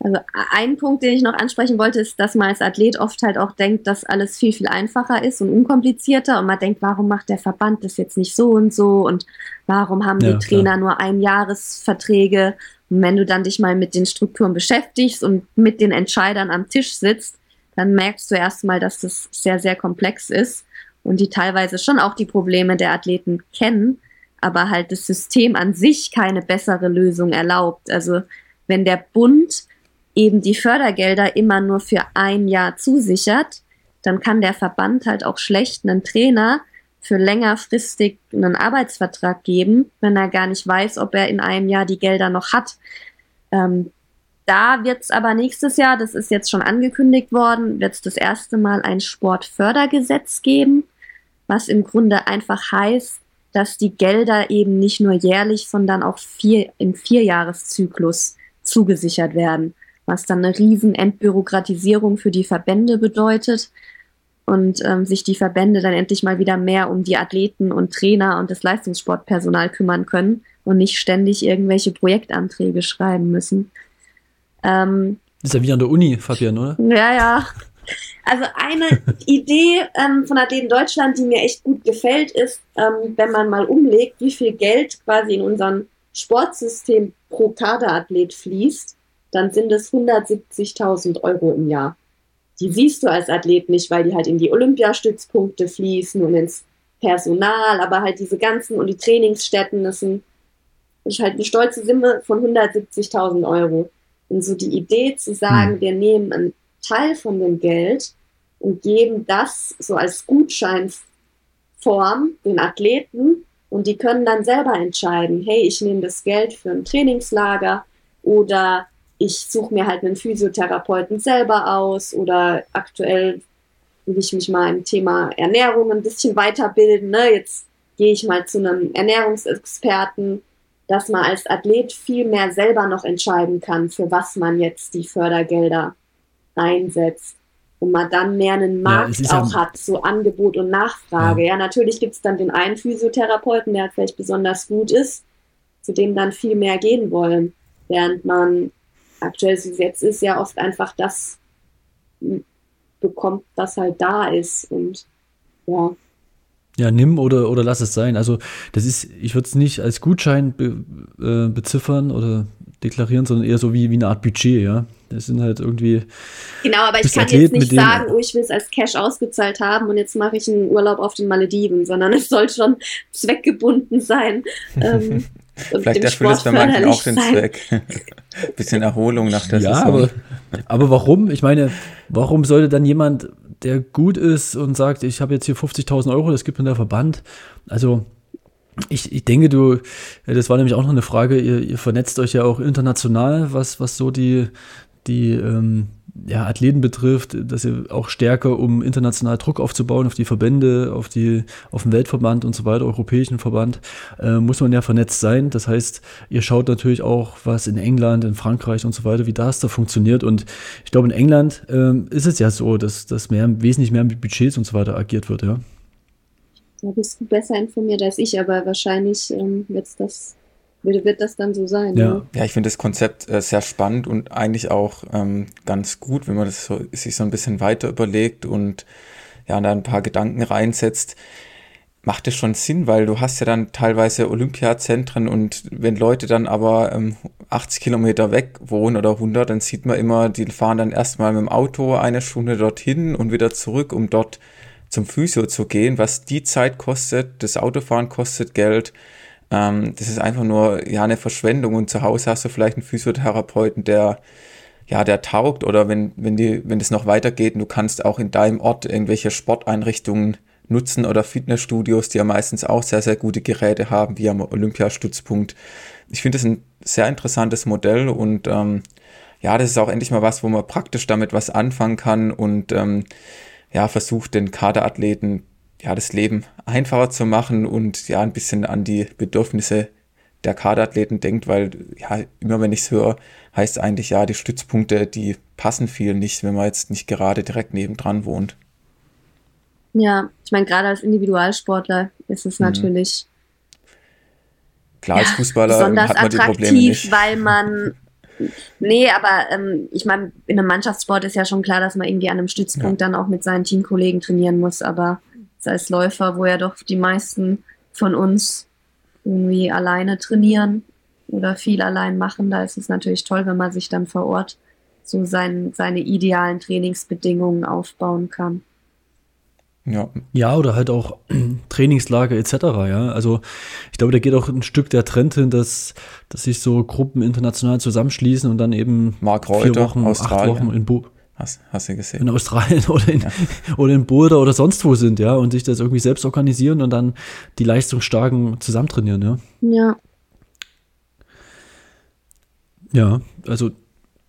Also ein Punkt, den ich noch ansprechen wollte, ist, dass man als Athlet oft halt auch denkt, dass alles viel, viel einfacher ist und unkomplizierter und man denkt, warum macht der Verband das jetzt nicht so und so und warum haben ja, die Trainer klar. nur Einjahresverträge und wenn du dann dich mal mit den Strukturen beschäftigst und mit den Entscheidern am Tisch sitzt, dann merkst du erstmal, dass das sehr, sehr komplex ist und die teilweise schon auch die Probleme der Athleten kennen, aber halt das System an sich keine bessere Lösung erlaubt. Also wenn der Bund eben die Fördergelder immer nur für ein Jahr zusichert, dann kann der Verband halt auch schlecht einen Trainer für längerfristig einen Arbeitsvertrag geben, wenn er gar nicht weiß, ob er in einem Jahr die Gelder noch hat. Ähm, da wird es aber nächstes Jahr, das ist jetzt schon angekündigt worden, wird es das erste Mal ein Sportfördergesetz geben, was im Grunde einfach heißt, dass die Gelder eben nicht nur jährlich, sondern auch vier, im Vierjahreszyklus zugesichert werden, was dann eine riesen Entbürokratisierung für die Verbände bedeutet und ähm, sich die Verbände dann endlich mal wieder mehr um die Athleten und Trainer und das Leistungssportpersonal kümmern können und nicht ständig irgendwelche Projektanträge schreiben müssen. Ähm, ist ja wie an der Uni, Fabian, oder? Ja, ja. Also eine [laughs] Idee ähm, von Athleten Deutschland, die mir echt gut gefällt, ist, ähm, wenn man mal umlegt, wie viel Geld quasi in unserem Sportsystem pro Kaderathlet fließt, dann sind es 170.000 Euro im Jahr. Die siehst du als Athlet nicht, weil die halt in die Olympiastützpunkte fließen und ins Personal, aber halt diese ganzen und die Trainingsstätten, das sind ist halt eine stolze Summe von 170.000 Euro. Und so die Idee zu sagen, hm. wir nehmen einen Teil von dem Geld und geben das so als Gutscheinform den Athleten und die können dann selber entscheiden, hey, ich nehme das Geld für ein Trainingslager oder ich suche mir halt einen Physiotherapeuten selber aus oder aktuell will ich mich mal im Thema Ernährung ein bisschen weiterbilden. Ne? Jetzt gehe ich mal zu einem Ernährungsexperten, dass man als Athlet viel mehr selber noch entscheiden kann, für was man jetzt die Fördergelder einsetzt und man dann mehr einen Markt ja, auch hat, so Angebot und Nachfrage. Ja, ja natürlich gibt es dann den einen Physiotherapeuten, der vielleicht besonders gut ist, zu dem dann viel mehr gehen wollen, während man aktuell so jetzt ist ja oft einfach das bekommt, was halt da ist und ja. Ja, nimm oder, oder lass es sein. Also das ist, ich würde es nicht als Gutschein be, äh, beziffern oder deklarieren, sondern eher so wie, wie eine Art Budget, ja. Das sind halt irgendwie. Genau, aber ich kann Athleten, jetzt nicht sagen, oh, ich will es als Cash ausgezahlt haben und jetzt mache ich einen Urlaub auf den Malediven, sondern es soll schon zweckgebunden sein. [laughs] ähm, Vielleicht erfüllt es bei manchen auch den sein. Zweck. [laughs] Bisschen Erholung nach der ja, Saison. Aber, aber warum? Ich meine, warum sollte dann jemand, der gut ist und sagt, ich habe jetzt hier 50.000 Euro, das gibt mir der Verband, also ich, ich denke, du, das war nämlich auch noch eine Frage, ihr, ihr vernetzt euch ja auch international, was, was so die, die ähm, ja, Athleten betrifft, dass ihr auch stärker, um international Druck aufzubauen auf die Verbände, auf, die, auf den Weltverband und so weiter, europäischen Verband, äh, muss man ja vernetzt sein. Das heißt, ihr schaut natürlich auch, was in England, in Frankreich und so weiter, wie das da funktioniert. Und ich glaube, in England ähm, ist es ja so, dass, dass mehr, wesentlich mehr mit Budgets und so weiter agiert wird, ja. Da bist du besser informiert als ich, aber wahrscheinlich ähm, wird's das wird das dann so sein. Ja, ne? ja ich finde das Konzept äh, sehr spannend und eigentlich auch ähm, ganz gut, wenn man das so, sich so ein bisschen weiter überlegt und ja, da ein paar Gedanken reinsetzt. Macht es schon Sinn, weil du hast ja dann teilweise Olympiazentren und wenn Leute dann aber ähm, 80 Kilometer weg wohnen oder 100, dann sieht man immer, die fahren dann erstmal mit dem Auto eine Stunde dorthin und wieder zurück, um dort zum Physio zu gehen, was die Zeit kostet, das Autofahren kostet Geld, ähm, das ist einfach nur ja eine Verschwendung und zu Hause hast du vielleicht einen Physiotherapeuten, der ja, der taugt oder wenn, wenn die, wenn es noch weitergeht und du kannst auch in deinem Ort irgendwelche Sporteinrichtungen nutzen oder Fitnessstudios, die ja meistens auch sehr, sehr gute Geräte haben, wie am Olympiastützpunkt. Ich finde das ein sehr interessantes Modell und ähm, ja, das ist auch endlich mal was, wo man praktisch damit was anfangen kann und ähm, ja, versucht den Kaderathleten ja, das Leben einfacher zu machen und ja, ein bisschen an die Bedürfnisse der Kaderathleten denkt, weil ja, immer wenn ich es höre, heißt es eigentlich, ja, die Stützpunkte, die passen viel nicht, wenn man jetzt nicht gerade direkt nebendran wohnt. Ja, ich meine, gerade als Individualsportler ist es mhm. natürlich klar, als Fußballer hat man die Probleme nicht. weil man [laughs] Nee, aber ähm, ich meine, in einem Mannschaftssport ist ja schon klar, dass man irgendwie an einem Stützpunkt ja. dann auch mit seinen Teamkollegen trainieren muss, aber als Läufer, wo ja doch die meisten von uns irgendwie alleine trainieren oder viel allein machen. Da ist es natürlich toll, wenn man sich dann vor Ort so sein, seine idealen Trainingsbedingungen aufbauen kann. Ja. ja, oder halt auch [clears throat] Trainingslager etc. Ja, also ich glaube, da geht auch ein Stück der Trend hin, dass, dass sich so Gruppen international zusammenschließen und dann eben Mark Reuter, vier Wochen, Australien. acht Wochen in, Bo Hast, hast du gesehen. In Australien [laughs] oder in, ja. oder in Boulder oder sonst wo sind, ja, und sich das irgendwie selbst organisieren und dann die Leistungsstarken zusammentrainieren, ja. Ja. Ja, also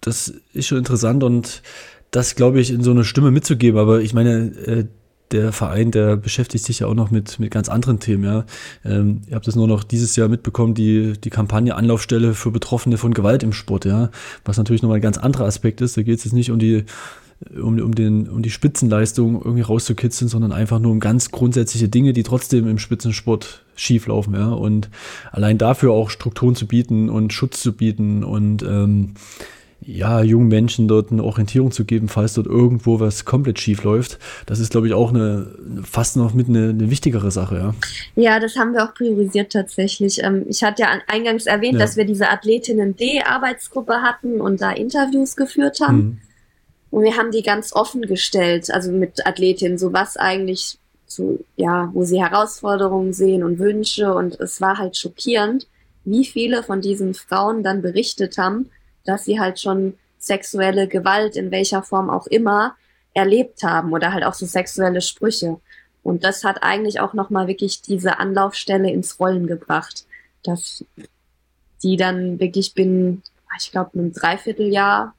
das ist schon interessant und das, glaube ich, in so eine Stimme mitzugeben. Aber ich meine, äh, der Verein, der beschäftigt sich ja auch noch mit, mit ganz anderen Themen, ja. Ähm, ihr habt das nur noch dieses Jahr mitbekommen, die, die Kampagne Anlaufstelle für Betroffene von Gewalt im Sport, ja. Was natürlich nochmal ein ganz anderer Aspekt ist. Da geht es jetzt nicht um die, um, um, den, um die Spitzenleistung irgendwie rauszukitzeln, sondern einfach nur um ganz grundsätzliche Dinge, die trotzdem im Spitzensport schieflaufen, ja. Und allein dafür auch Strukturen zu bieten und Schutz zu bieten und ähm, ja, jungen Menschen dort eine Orientierung zu geben, falls dort irgendwo was komplett schief läuft. Das ist, glaube ich, auch eine fast noch mit eine, eine wichtigere Sache, ja. Ja, das haben wir auch priorisiert tatsächlich. Ähm, ich hatte ja eingangs erwähnt, ja. dass wir diese Athletinnen D-Arbeitsgruppe hatten und da Interviews geführt haben. Mhm. Und wir haben die ganz offen gestellt, also mit Athletinnen, so was eigentlich so, ja, wo sie Herausforderungen sehen und Wünsche. Und es war halt schockierend, wie viele von diesen Frauen dann berichtet haben, dass sie halt schon sexuelle Gewalt in welcher Form auch immer erlebt haben oder halt auch so sexuelle Sprüche. Und das hat eigentlich auch nochmal wirklich diese Anlaufstelle ins Rollen gebracht, dass die dann wirklich binnen, ich glaube, einem Dreivierteljahr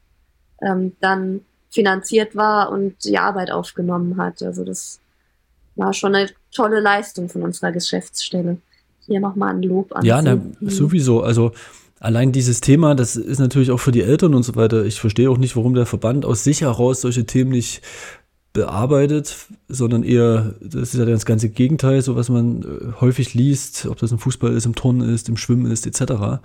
ähm, dann finanziert war und die Arbeit aufgenommen hat. Also das war schon eine tolle Leistung von unserer Geschäftsstelle. Hier nochmal ein Lob an. Ja, ne, sowieso. Also allein dieses Thema, das ist natürlich auch für die Eltern und so weiter. Ich verstehe auch nicht, warum der Verband aus sich heraus solche Themen nicht bearbeitet, sondern eher, das ist ja das ganze Gegenteil, so was man äh, häufig liest, ob das im Fußball ist, im Turnen ist, im Schwimmen ist, etc.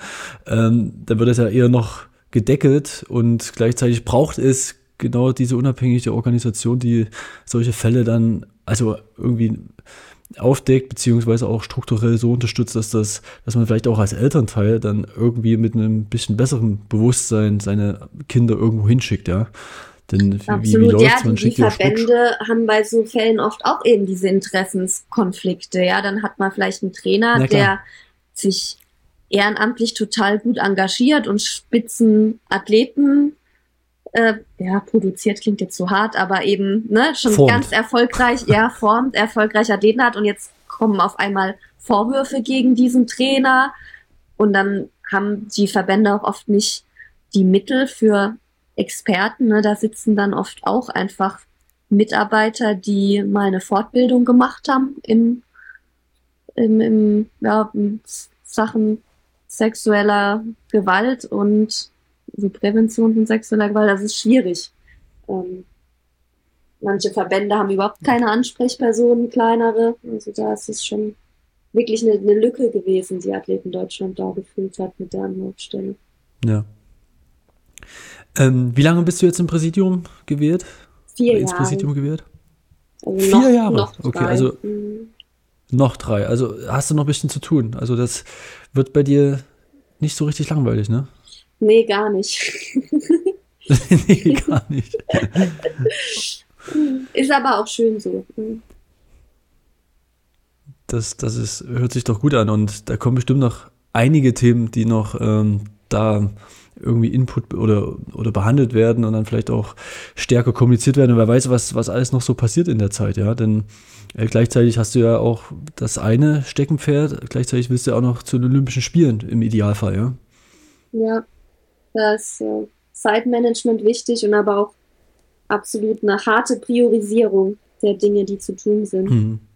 Ähm, dann wird es ja eher noch gedeckelt und gleichzeitig braucht es genau diese unabhängige Organisation, die solche Fälle dann also irgendwie aufdeckt, beziehungsweise auch strukturell so unterstützt, dass das, dass man vielleicht auch als Elternteil dann irgendwie mit einem bisschen besseren Bewusstsein seine Kinder irgendwo hinschickt, ja. Denn Absolut, wie, wie läuft's? Ja, man die, die Verbände haben bei so Fällen oft auch eben diese Interessenskonflikte, ja. Dann hat man vielleicht einen Trainer, der sich ehrenamtlich total gut engagiert und Spitzenathleten äh, ja, produziert klingt jetzt so hart, aber eben ne, schon formt. ganz erfolgreich, ja, [laughs] formt, erfolgreich Athleten hat und jetzt kommen auf einmal Vorwürfe gegen diesen Trainer und dann haben die Verbände auch oft nicht die Mittel für Experten. Ne? Da sitzen dann oft auch einfach Mitarbeiter, die mal eine Fortbildung gemacht haben im, im, im ja, in Sachen sexueller Gewalt und so Prävention von sexueller Gewalt, das ist schwierig. Ähm, manche Verbände haben überhaupt keine Ansprechpersonen, kleinere. Also da ist es schon wirklich eine, eine Lücke gewesen, die Athleten Deutschland da gefüllt hat mit der Anlaufstelle. Ja. Ähm, wie lange bist du jetzt im Präsidium gewählt? Vier Jahre. Ins Präsidium gewählt? Also Vier noch, Jahre. Noch okay, also mhm. noch drei. Also hast du noch ein bisschen zu tun. Also das wird bei dir nicht so richtig langweilig, ne? Nee, gar nicht. [laughs] nee, gar nicht. [laughs] Ist aber auch schön so. Das, das ist, hört sich doch gut an und da kommen bestimmt noch einige Themen, die noch ähm, da irgendwie Input oder, oder behandelt werden und dann vielleicht auch stärker kommuniziert werden. Und wer weiß, was, was alles noch so passiert in der Zeit, ja. Denn äh, gleichzeitig hast du ja auch das eine Steckenpferd, gleichzeitig willst du ja auch noch zu den Olympischen Spielen im Idealfall, ja. Ja, da ist äh, Zeitmanagement wichtig und aber auch absolut eine harte Priorisierung der Dinge, die zu tun sind. Mhm. [laughs]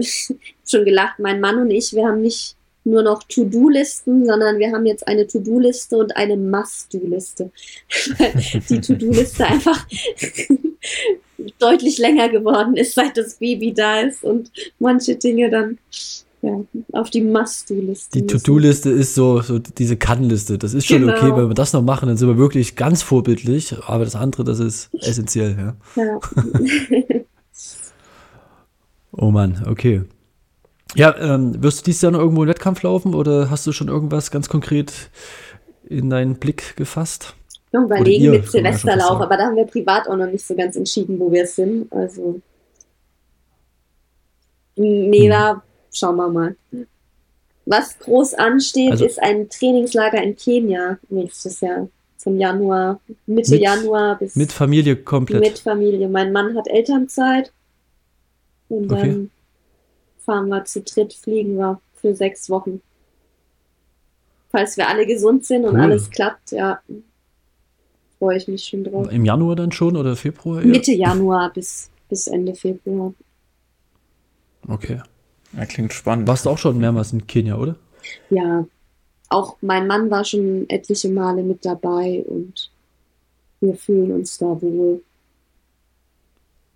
Ich habe schon gelacht, mein Mann und ich, wir haben nicht nur noch To-Do-Listen, sondern wir haben jetzt eine To-Do-Liste und eine Must-Do-Liste. [laughs] die To-Do-Liste [laughs] einfach deutlich länger geworden ist, seit das Baby da ist und manche Dinge dann ja, auf die Must-Do-Liste. Die To-Do-Liste ist so, so diese Kann-Liste. Das ist schon genau. okay, wenn wir das noch machen, dann sind wir wirklich ganz vorbildlich. Aber das andere, das ist essentiell, ja. ja. [laughs] oh Mann, okay. Ja, ähm, wirst du dieses Jahr noch irgendwo einen Wettkampf laufen oder hast du schon irgendwas ganz konkret in deinen Blick gefasst? Wir überlegen ihr, mit Silvesterlauf, aber da haben wir privat auch noch nicht so ganz entschieden, wo wir sind. Also, nee, hm. da schauen wir mal. Was groß ansteht, also, ist ein Trainingslager in Kenia nächstes Jahr, von Januar, Mitte Mit- Januar bis Mit Familie komplett. mit Familie. Mein Mann hat Elternzeit und dann Okay. fahren wir zu dritt, fliegen wir für sechs Wochen. Falls wir alle gesund sind und Cool. alles klappt, ja, freue ich mich schon drauf. Im Januar dann schon oder Februar? eher? Mitte Januar [laughs] bis, bis Ende Februar. Okay. Ja, klingt spannend. Warst du auch schon mehrmals in Kenia, oder? Ja, auch mein Mann war schon etliche Male mit dabei und wir fühlen uns da wohl.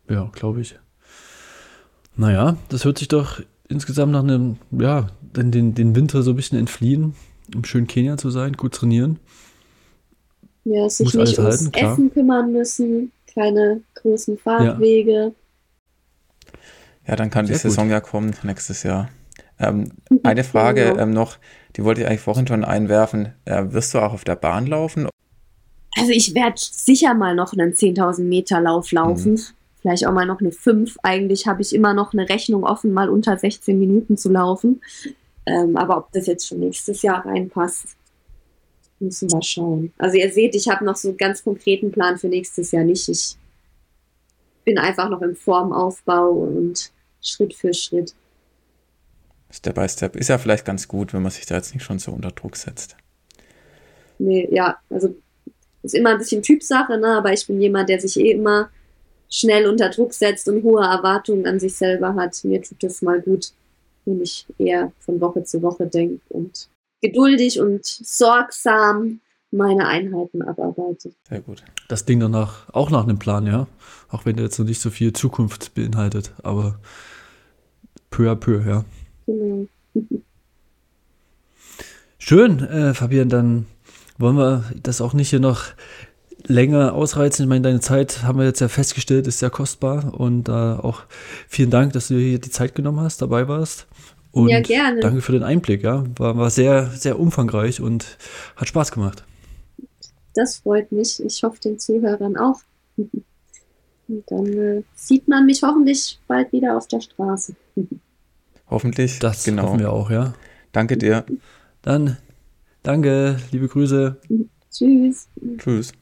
Ja, glaube ich. Naja, das hört sich doch insgesamt nach einem, ja, den, den, den Winter so ein bisschen entfliehen, im schönen Kenia zu sein, gut trainieren. Ja, sich Muss nicht ums halten. Essen kümmern müssen, keine großen Fahrtwege. Ja, dann kann die Sehr gut. Saison ja kommen nächstes Jahr. Ähm, eine Frage Genau. ähm, noch, die wollte ich eigentlich vorhin schon einwerfen. Äh, wirst du auch auf der Bahn laufen? Also ich werde sicher mal noch einen 10.000 Meter Lauf laufen. Vielleicht auch mal noch eine 5. Eigentlich habe ich immer noch eine Rechnung offen, mal unter 16 Minuten zu laufen. Ähm, aber ob das jetzt schon nächstes Jahr reinpasst, müssen wir schauen. Also ihr seht, ich habe noch so einen ganz konkreten Plan für nächstes Jahr nicht. Ich bin einfach noch im Formaufbau und Schritt für Schritt. Step by Step. Ist ja vielleicht ganz gut, wenn man sich da jetzt nicht schon so unter Druck setzt. Nee, ja, also ist immer ein bisschen Typsache, ne? aber ich bin jemand, der sich eh immer schnell unter Druck setzt und hohe Erwartungen an sich selber hat. Mir tut es mal gut, wenn ich eher von Woche zu Woche denke und geduldig und sorgsam meine Einheiten abarbeite. Sehr gut. Das Ding danach auch nach einem Plan, ja. Auch wenn der jetzt noch nicht so viel Zukunft beinhaltet, aber peu à peu, ja. Genau. [laughs] Schön, äh, Fabian, dann wollen wir das auch nicht hier noch länger ausreizen. Ich meine, deine Zeit haben wir jetzt ja festgestellt, ist sehr kostbar und äh, auch vielen Dank, dass du dir hier die Zeit genommen hast, dabei warst. Und Ja, gerne. danke für den Einblick, ja. War, war sehr, sehr umfangreich und hat Spaß gemacht. Das freut mich. Ich hoffe den Zuhörern auch. [laughs] Und dann äh, sieht man mich hoffentlich bald wieder auf der Straße. Hoffentlich. Das genau. hoffen wir auch, ja. Danke dir. Dann danke, liebe Grüße. Tschüss. Tschüss.